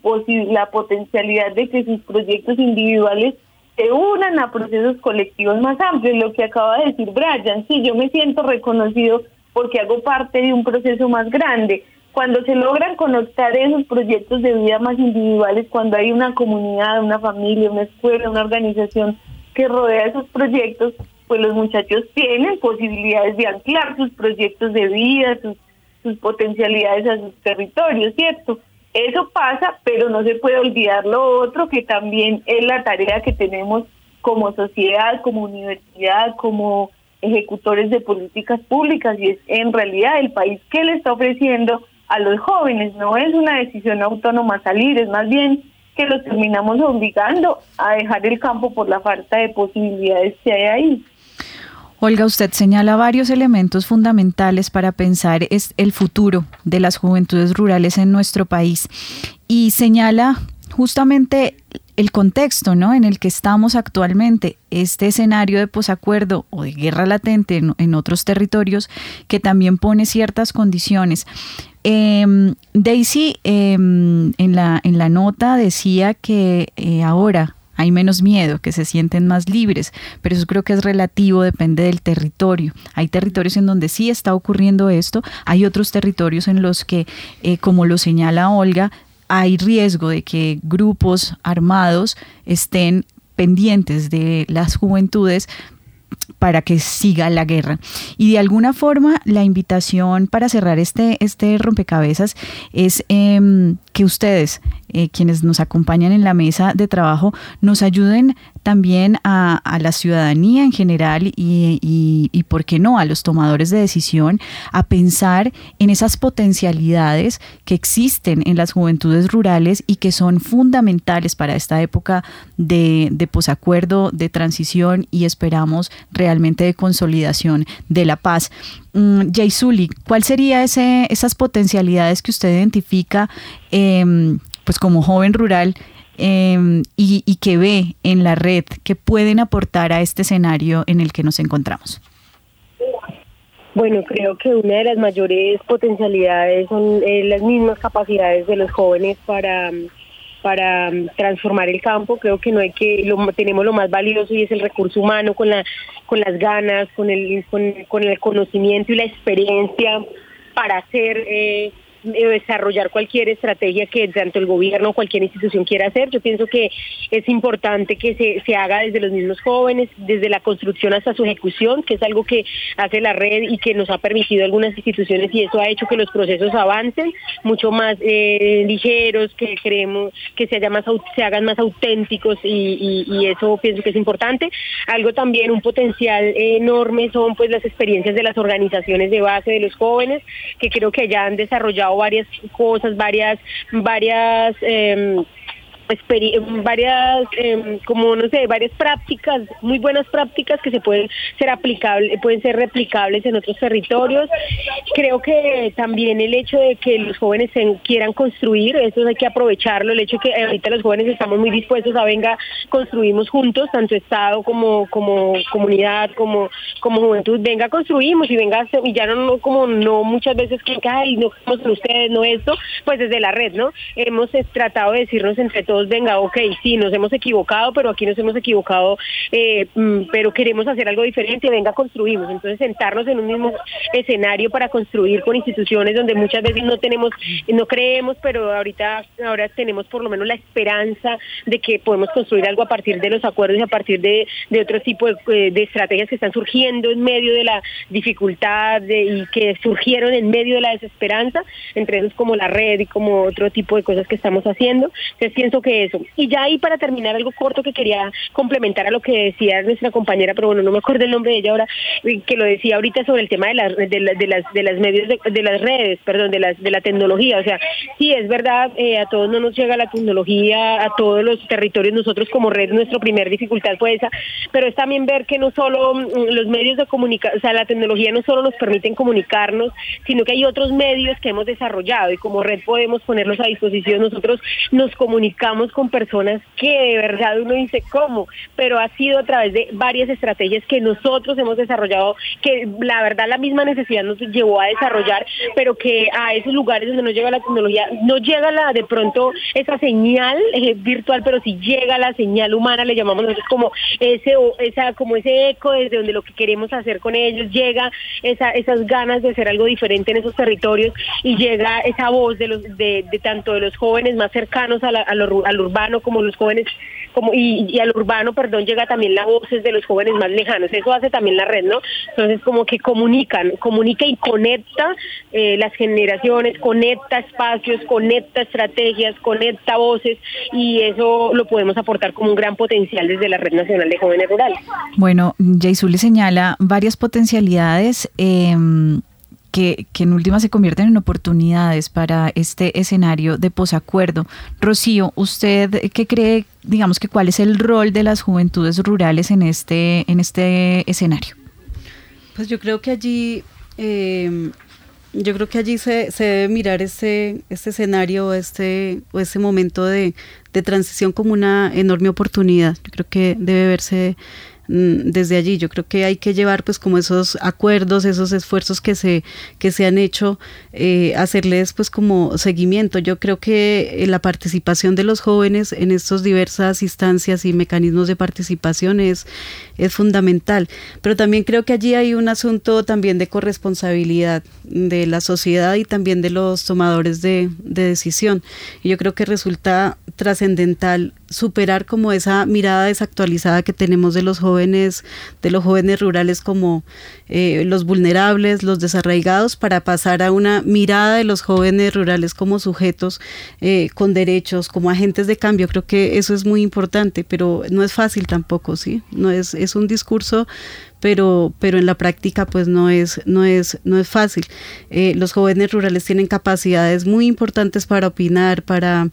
la potencialidad de que sus proyectos individuales se unan a procesos colectivos más amplios, lo que acaba de decir Brian, sí, yo me siento reconocido porque hago parte de un proceso más grande. Cuando se logran conectar esos proyectos de vida más individuales, cuando hay una comunidad, una familia, una escuela, una organización que rodea esos proyectos, pues los muchachos tienen posibilidades de anclar sus proyectos de vida, sus, sus potencialidades a sus territorios, ¿cierto? Eso pasa, pero no se puede olvidar lo otro, que también es la tarea que tenemos como sociedad, como universidad, como ejecutores de políticas públicas y es en realidad el país que le está ofreciendo a los jóvenes. No es una decisión autónoma salir, es más bien que los terminamos obligando a dejar el campo por la falta de posibilidades que hay ahí. Olga, usted señala varios elementos fundamentales para pensar es el futuro de las juventudes rurales en nuestro país y señala justamente el contexto ¿no? en el que estamos actualmente, este escenario de posacuerdo o de guerra latente en, otros territorios que también pone ciertas condiciones. Em, Daisy em, en, la, en la nota decía que eh, ahora hay menos miedo, que se sienten más libres, pero eso creo que es relativo, depende del territorio. Hay territorios en donde sí está ocurriendo esto, hay otros territorios en los que, eh, como lo señala Olga, hay riesgo de que grupos armados estén pendientes de las juventudes para que siga la guerra. Y de alguna forma la invitación para cerrar este, este rompecabezas es em, que ustedes, eh, quienes nos acompañan en la mesa de trabajo, nos ayuden también a, la ciudadanía en general y, y, ¿por qué no?, a los tomadores de decisión a pensar en esas potencialidades que existen en las juventudes rurales y que son fundamentales para esta época de, de posacuerdo, de transición y esperamos realmente de consolidación de la paz. Mm, Jay Sully, ¿cuál sería ese, esas potencialidades que usted identifica em, pues como joven rural em, y, y que ve en la red que pueden aportar a este escenario en el que nos encontramos? Bueno, creo que una de las mayores potencialidades son eh, las mismas capacidades de los jóvenes para para mm, transformar el campo. Creo que no hay que, lo, tenemos lo más valioso y es el recurso humano con, la, con las ganas, con el, con, el conocimiento y la experiencia para hacer eh, desarrollar cualquier estrategia que tanto el gobierno o cualquier institución quiera hacer. Yo pienso que es importante que se, se haga desde los mismos jóvenes, desde la construcción hasta su ejecución, que es algo que hace la red y que nos ha permitido algunas instituciones y eso ha hecho que los procesos avancen mucho más eh, ligeros, que creemos que se, haya más, se hagan más auténticos y, y, eso pienso que es importante. Algo también, un potencial enorme son pues las experiencias de las organizaciones de base de los jóvenes, que creo que ya han desarrollado varias cosas, varias, varias eh, varias, em, como no sé, varias prácticas, muy buenas prácticas que se pueden ser aplicables, pueden ser replicables en otros territorios. Creo que también el hecho de que los jóvenes quieran construir, eso hay que aprovecharlo, el hecho que ahorita los jóvenes estamos muy dispuestos a venga, construimos juntos, tanto Estado como, como comunidad, como, como juventud, venga, construimos y venga, y ya no, como no muchas veces que, ay, no con ustedes, no esto, pues desde la red, ¿no? Hemos tratado de decirnos entre todos venga, ok, sí, nos hemos equivocado, pero aquí nos hemos equivocado, eh, mm, pero queremos hacer algo diferente, venga, construimos. Entonces, sentarnos en un mismo escenario para construir con instituciones donde muchas veces no tenemos, no creemos, pero ahorita ahora tenemos por lo menos la esperanza de que podemos construir algo a partir de los acuerdos y a partir de, de otro tipo de, eh, estrategias que están surgiendo en medio de la dificultad y que surgieron en medio de la desesperanza, entre esos como la red y como otro tipo de cosas que estamos haciendo. Entonces pienso que eso. Y ya ahí para terminar algo corto que quería complementar a lo que decía nuestra compañera, pero bueno, no me acuerdo el nombre de ella ahora, eh, que lo decía ahorita sobre el tema de las de, de las de las medios de, las redes, perdón, de las de la tecnología, o sea, sí es verdad, eh, a todos no nos llega la tecnología, a todos los territorios nosotros como red nuestra primer dificultad fue esa, pero es también ver que no solo mm, los medios de comunicación, o sea, la tecnología no solo nos permiten comunicarnos, sino que hay otros medios que hemos desarrollado y como red podemos ponerlos a disposición, nosotros nos comunicamos con personas que de verdad uno dice cómo, pero ha sido a través de varias estrategias que nosotros hemos desarrollado, que la verdad la misma necesidad nos llevó a desarrollar, pero que a esos lugares donde no llega la tecnología, no llega la de pronto esa señal eh, virtual, pero si llega la señal humana, le llamamos nosotros como ese esa como ese eco desde donde lo que queremos hacer con ellos llega esa, esas ganas de hacer algo diferente en esos territorios y llega esa voz de los de, tanto de los jóvenes más cercanos a, la, a, los, al urbano como los jóvenes como y, al urbano perdón llega también la voz de los jóvenes más lejanos. Eso hace también la red no entonces como que comunican comunica y conecta eh, las generaciones conecta espacios conecta estrategias conecta voces y eso lo podemos aportar como un gran potencial desde la red nacional de jóvenes rurales. Bueno Jaisu le señala varias potencialidades eh, que, en última se convierten en oportunidades para este escenario de posacuerdo. Rocío, ¿usted qué cree, digamos que cuál es el rol de las juventudes rurales en este, en este escenario? Pues yo creo que allí, em, yo creo que allí se, se, debe mirar este, este escenario, este, o este momento de, de transición como una enorme oportunidad. Yo creo que debe verse desde allí. Yo creo que hay que llevar pues como esos acuerdos, esos esfuerzos que se, que se han hecho, eh, hacerles pues como seguimiento. Yo creo que eh, la participación de los jóvenes en estas diversas instancias y mecanismos de participación es, es fundamental. Pero también creo que allí hay un asunto también de corresponsabilidad de la sociedad y también de los tomadores de, de decisión. Y yo creo que resulta trascendental superar como esa mirada desactualizada que tenemos de los jóvenes jóvenes, de los jóvenes rurales como eh, los vulnerables, los desarraigados, para pasar a una mirada de los jóvenes rurales como sujetos eh, con derechos, como agentes de cambio. Creo que eso es muy importante, pero no es fácil tampoco, ¿sí? No es, es un discurso pero, pero en la práctica pues no es, no es, no es fácil. Eh, los jóvenes rurales tienen capacidades muy importantes para opinar, para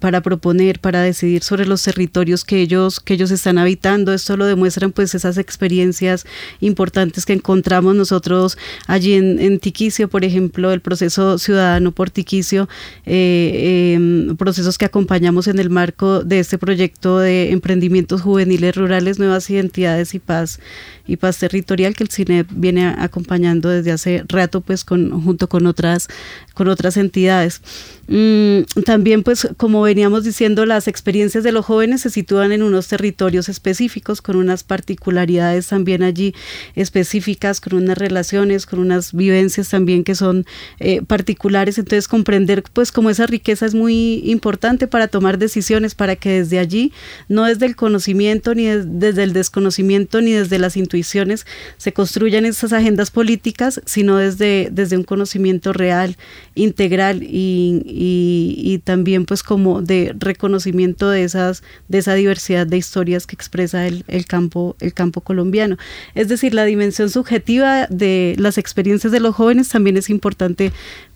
para proponer, para decidir sobre los territorios que ellos, que ellos están habitando. Esto lo demuestran pues esas experiencias importantes que encontramos nosotros allí en, en Tiquicio, por ejemplo, el proceso ciudadano por Tiquicio, eh, em, procesos que acompañamos en el marco de este proyecto de emprendimientos juveniles rurales, nuevas identidades y paz y paz territorial que el CINE viene acompañando desde hace rato pues con, junto con otras, con otras entidades. Mm, también, pues, como veníamos diciendo, las experiencias de los jóvenes se sitúan en unos territorios específicos, con unas particularidades también allí específicas, con unas relaciones, con unas vivencias también que son eh, particulares. Entonces, comprender, pues, como esa riqueza es muy importante para tomar decisiones, para que desde allí, no desde el conocimiento, ni desde el desconocimiento, ni desde las intuiciones, se construyan esas agendas políticas, sino desde, desde un conocimiento real, integral y y, también pues como de reconocimiento de esas de esa diversidad de historias que expresa el, el, campo el campo colombiano es decir la dimensión subjetiva de las experiencias de los jóvenes también es importante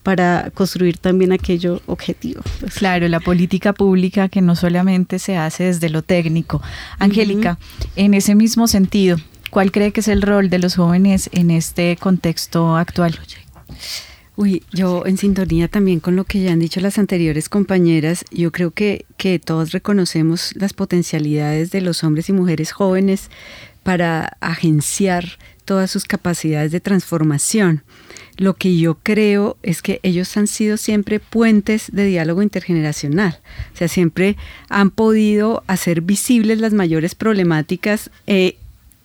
para construir también aquello objetivo. Pues. Claro, la política pública que no solamente se hace desde lo técnico. Angélica, en ese mismo sentido, ¿cuál cree que es el rol de los jóvenes en este contexto actual? Uy, yo en sintonía también con lo que ya han dicho las anteriores compañeras, yo creo que, que todos reconocemos las potencialidades de los hombres y mujeres jóvenes para agenciar todas sus capacidades de transformación. Lo que yo creo es que ellos han sido siempre puentes de diálogo intergeneracional, o sea, siempre han podido hacer visibles las mayores problemáticas eh,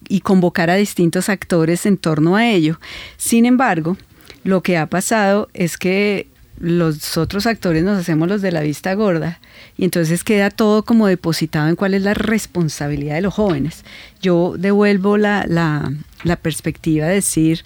y convocar a distintos actores en torno a ello. Sin embargo, lo que ha pasado es que los otros actores nos hacemos los de la vista gorda y entonces queda todo como depositado en cuál es la responsabilidad de los jóvenes. Yo devuelvo la, la, perspectiva de decir,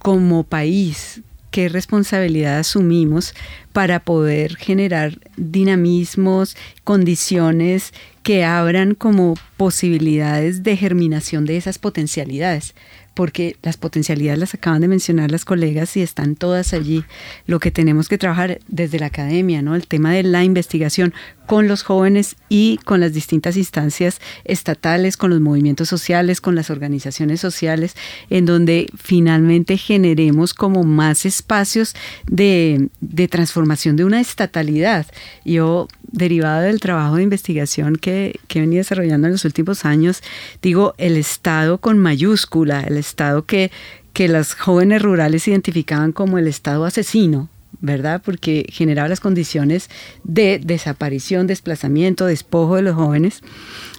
como país, qué responsabilidad asumimos para poder generar dinamismos, condiciones que abran como posibilidades de germinación de esas potencialidades porque las potencialidades las acaban de mencionar las colegas y están todas allí. Lo que tenemos que trabajar desde la academia, ¿no? El tema de la investigación con los jóvenes y con las distintas instancias estatales, con los movimientos sociales, con las organizaciones sociales, en donde finalmente generemos como más espacios de, de transformación de una estatalidad. Yo derivado del trabajo de investigación que, que venido desarrollando en los últimos años, digo, el Estado con mayúscula, el Estado que, que las jóvenes rurales identificaban como el Estado asesino, ¿verdad? Porque generaba las condiciones de desaparición, desplazamiento, despojo de los jóvenes.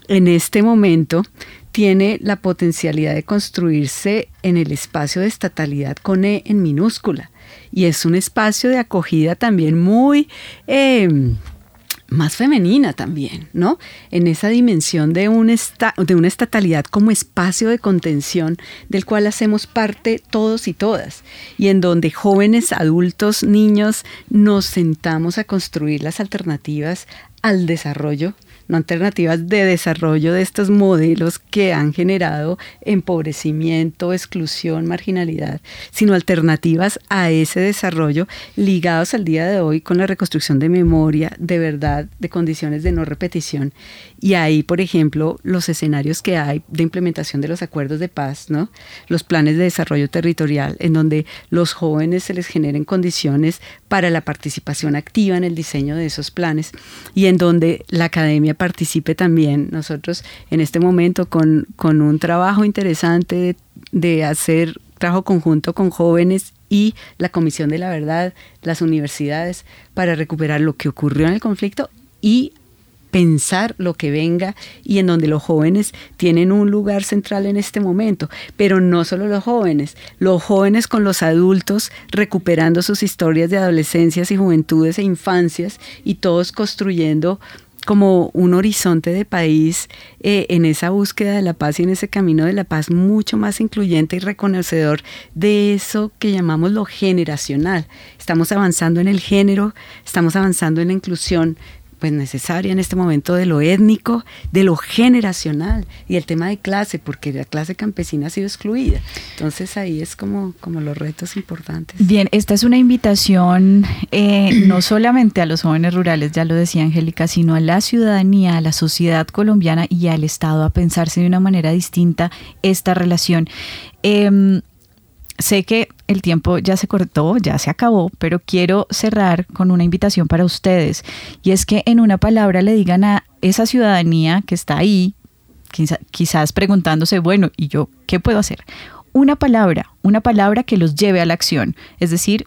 En este momento tiene la potencialidad de construirse en el espacio de estatalidad con E en minúscula. Y es un espacio de acogida también muy... Eh, más femenina también, ¿no? En esa dimensión de, un de una estatalidad como espacio de contención del cual hacemos parte todos y todas, y en donde jóvenes, adultos, niños nos sentamos a construir las alternativas al desarrollo no alternativas de desarrollo de estos modelos que han generado empobrecimiento, exclusión, marginalidad, sino alternativas a ese desarrollo ligados al día de hoy con la reconstrucción de memoria, de verdad, de condiciones de no repetición. Y ahí, por ejemplo, los escenarios que hay de implementación de los acuerdos de paz, ¿no? los planes de desarrollo territorial, en donde los jóvenes se les generen condiciones para la participación activa en el diseño de esos planes y en donde la academia participe también nosotros en este momento con, con un trabajo interesante de, hacer trabajo conjunto con jóvenes y la Comisión de la Verdad, las universidades, para recuperar lo que ocurrió en el conflicto y pensar lo que venga y en donde los jóvenes tienen un lugar central en este momento, pero no solo los jóvenes, los jóvenes con los adultos recuperando sus historias de adolescencias y juventudes e infancias y todos construyendo como un horizonte de país eh, en esa búsqueda de la paz y en ese camino de la paz mucho más incluyente y reconocedor de eso que llamamos lo generacional. Estamos avanzando en el género, estamos avanzando en la inclusión pues necesaria en este momento de lo étnico, de lo generacional y el tema de clase, porque la clase campesina ha sido excluida. Entonces ahí es como, como los retos importantes. Bien, esta es una invitación eh, [CLEARS THROAT] no solamente a los jóvenes rurales, ya lo decía Angélica, sino a la ciudadanía, a la sociedad colombiana y al Estado a pensarse de una manera distinta esta relación. Em, sé que el tiempo ya se cortó, ya se acabó, pero quiero cerrar con una invitación para ustedes. Y es que en una palabra le digan a esa ciudadanía que está ahí, quizás preguntándose, bueno, ¿y yo qué puedo hacer? Una palabra, una palabra que los lleve a la acción, es decir,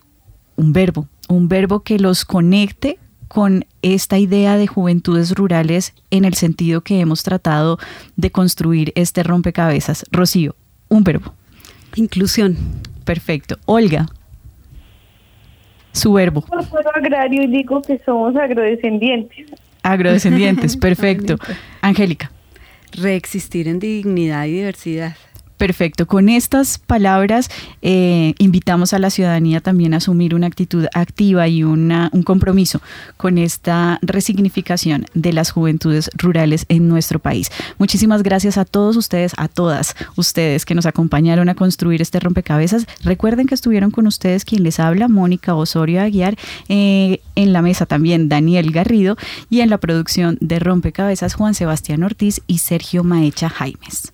un verbo, un verbo que los conecte con esta idea de juventudes rurales en el sentido que hemos tratado de construir este rompecabezas. Rocío, un verbo. Inclusión. Perfecto. Olga. Su verbo. Por agrario y digo que somos agrodescendientes. Agrodescendientes, [LAUGHS] perfecto. Angélica. Reexistir en dignidad y diversidad. Perfecto. Con estas palabras eh, invitamos a la ciudadanía también a asumir una actitud activa y una, un compromiso con esta resignificación de las juventudes rurales en nuestro país. Muchísimas gracias a todos ustedes, a todas ustedes que nos acompañaron a construir este rompecabezas. Recuerden que estuvieron con ustedes quien les habla, Mónica Osorio Aguiar, eh, en la mesa también Daniel Garrido y en la producción de Rompecabezas Juan Sebastián Ortiz y Sergio Maecha Jaimes.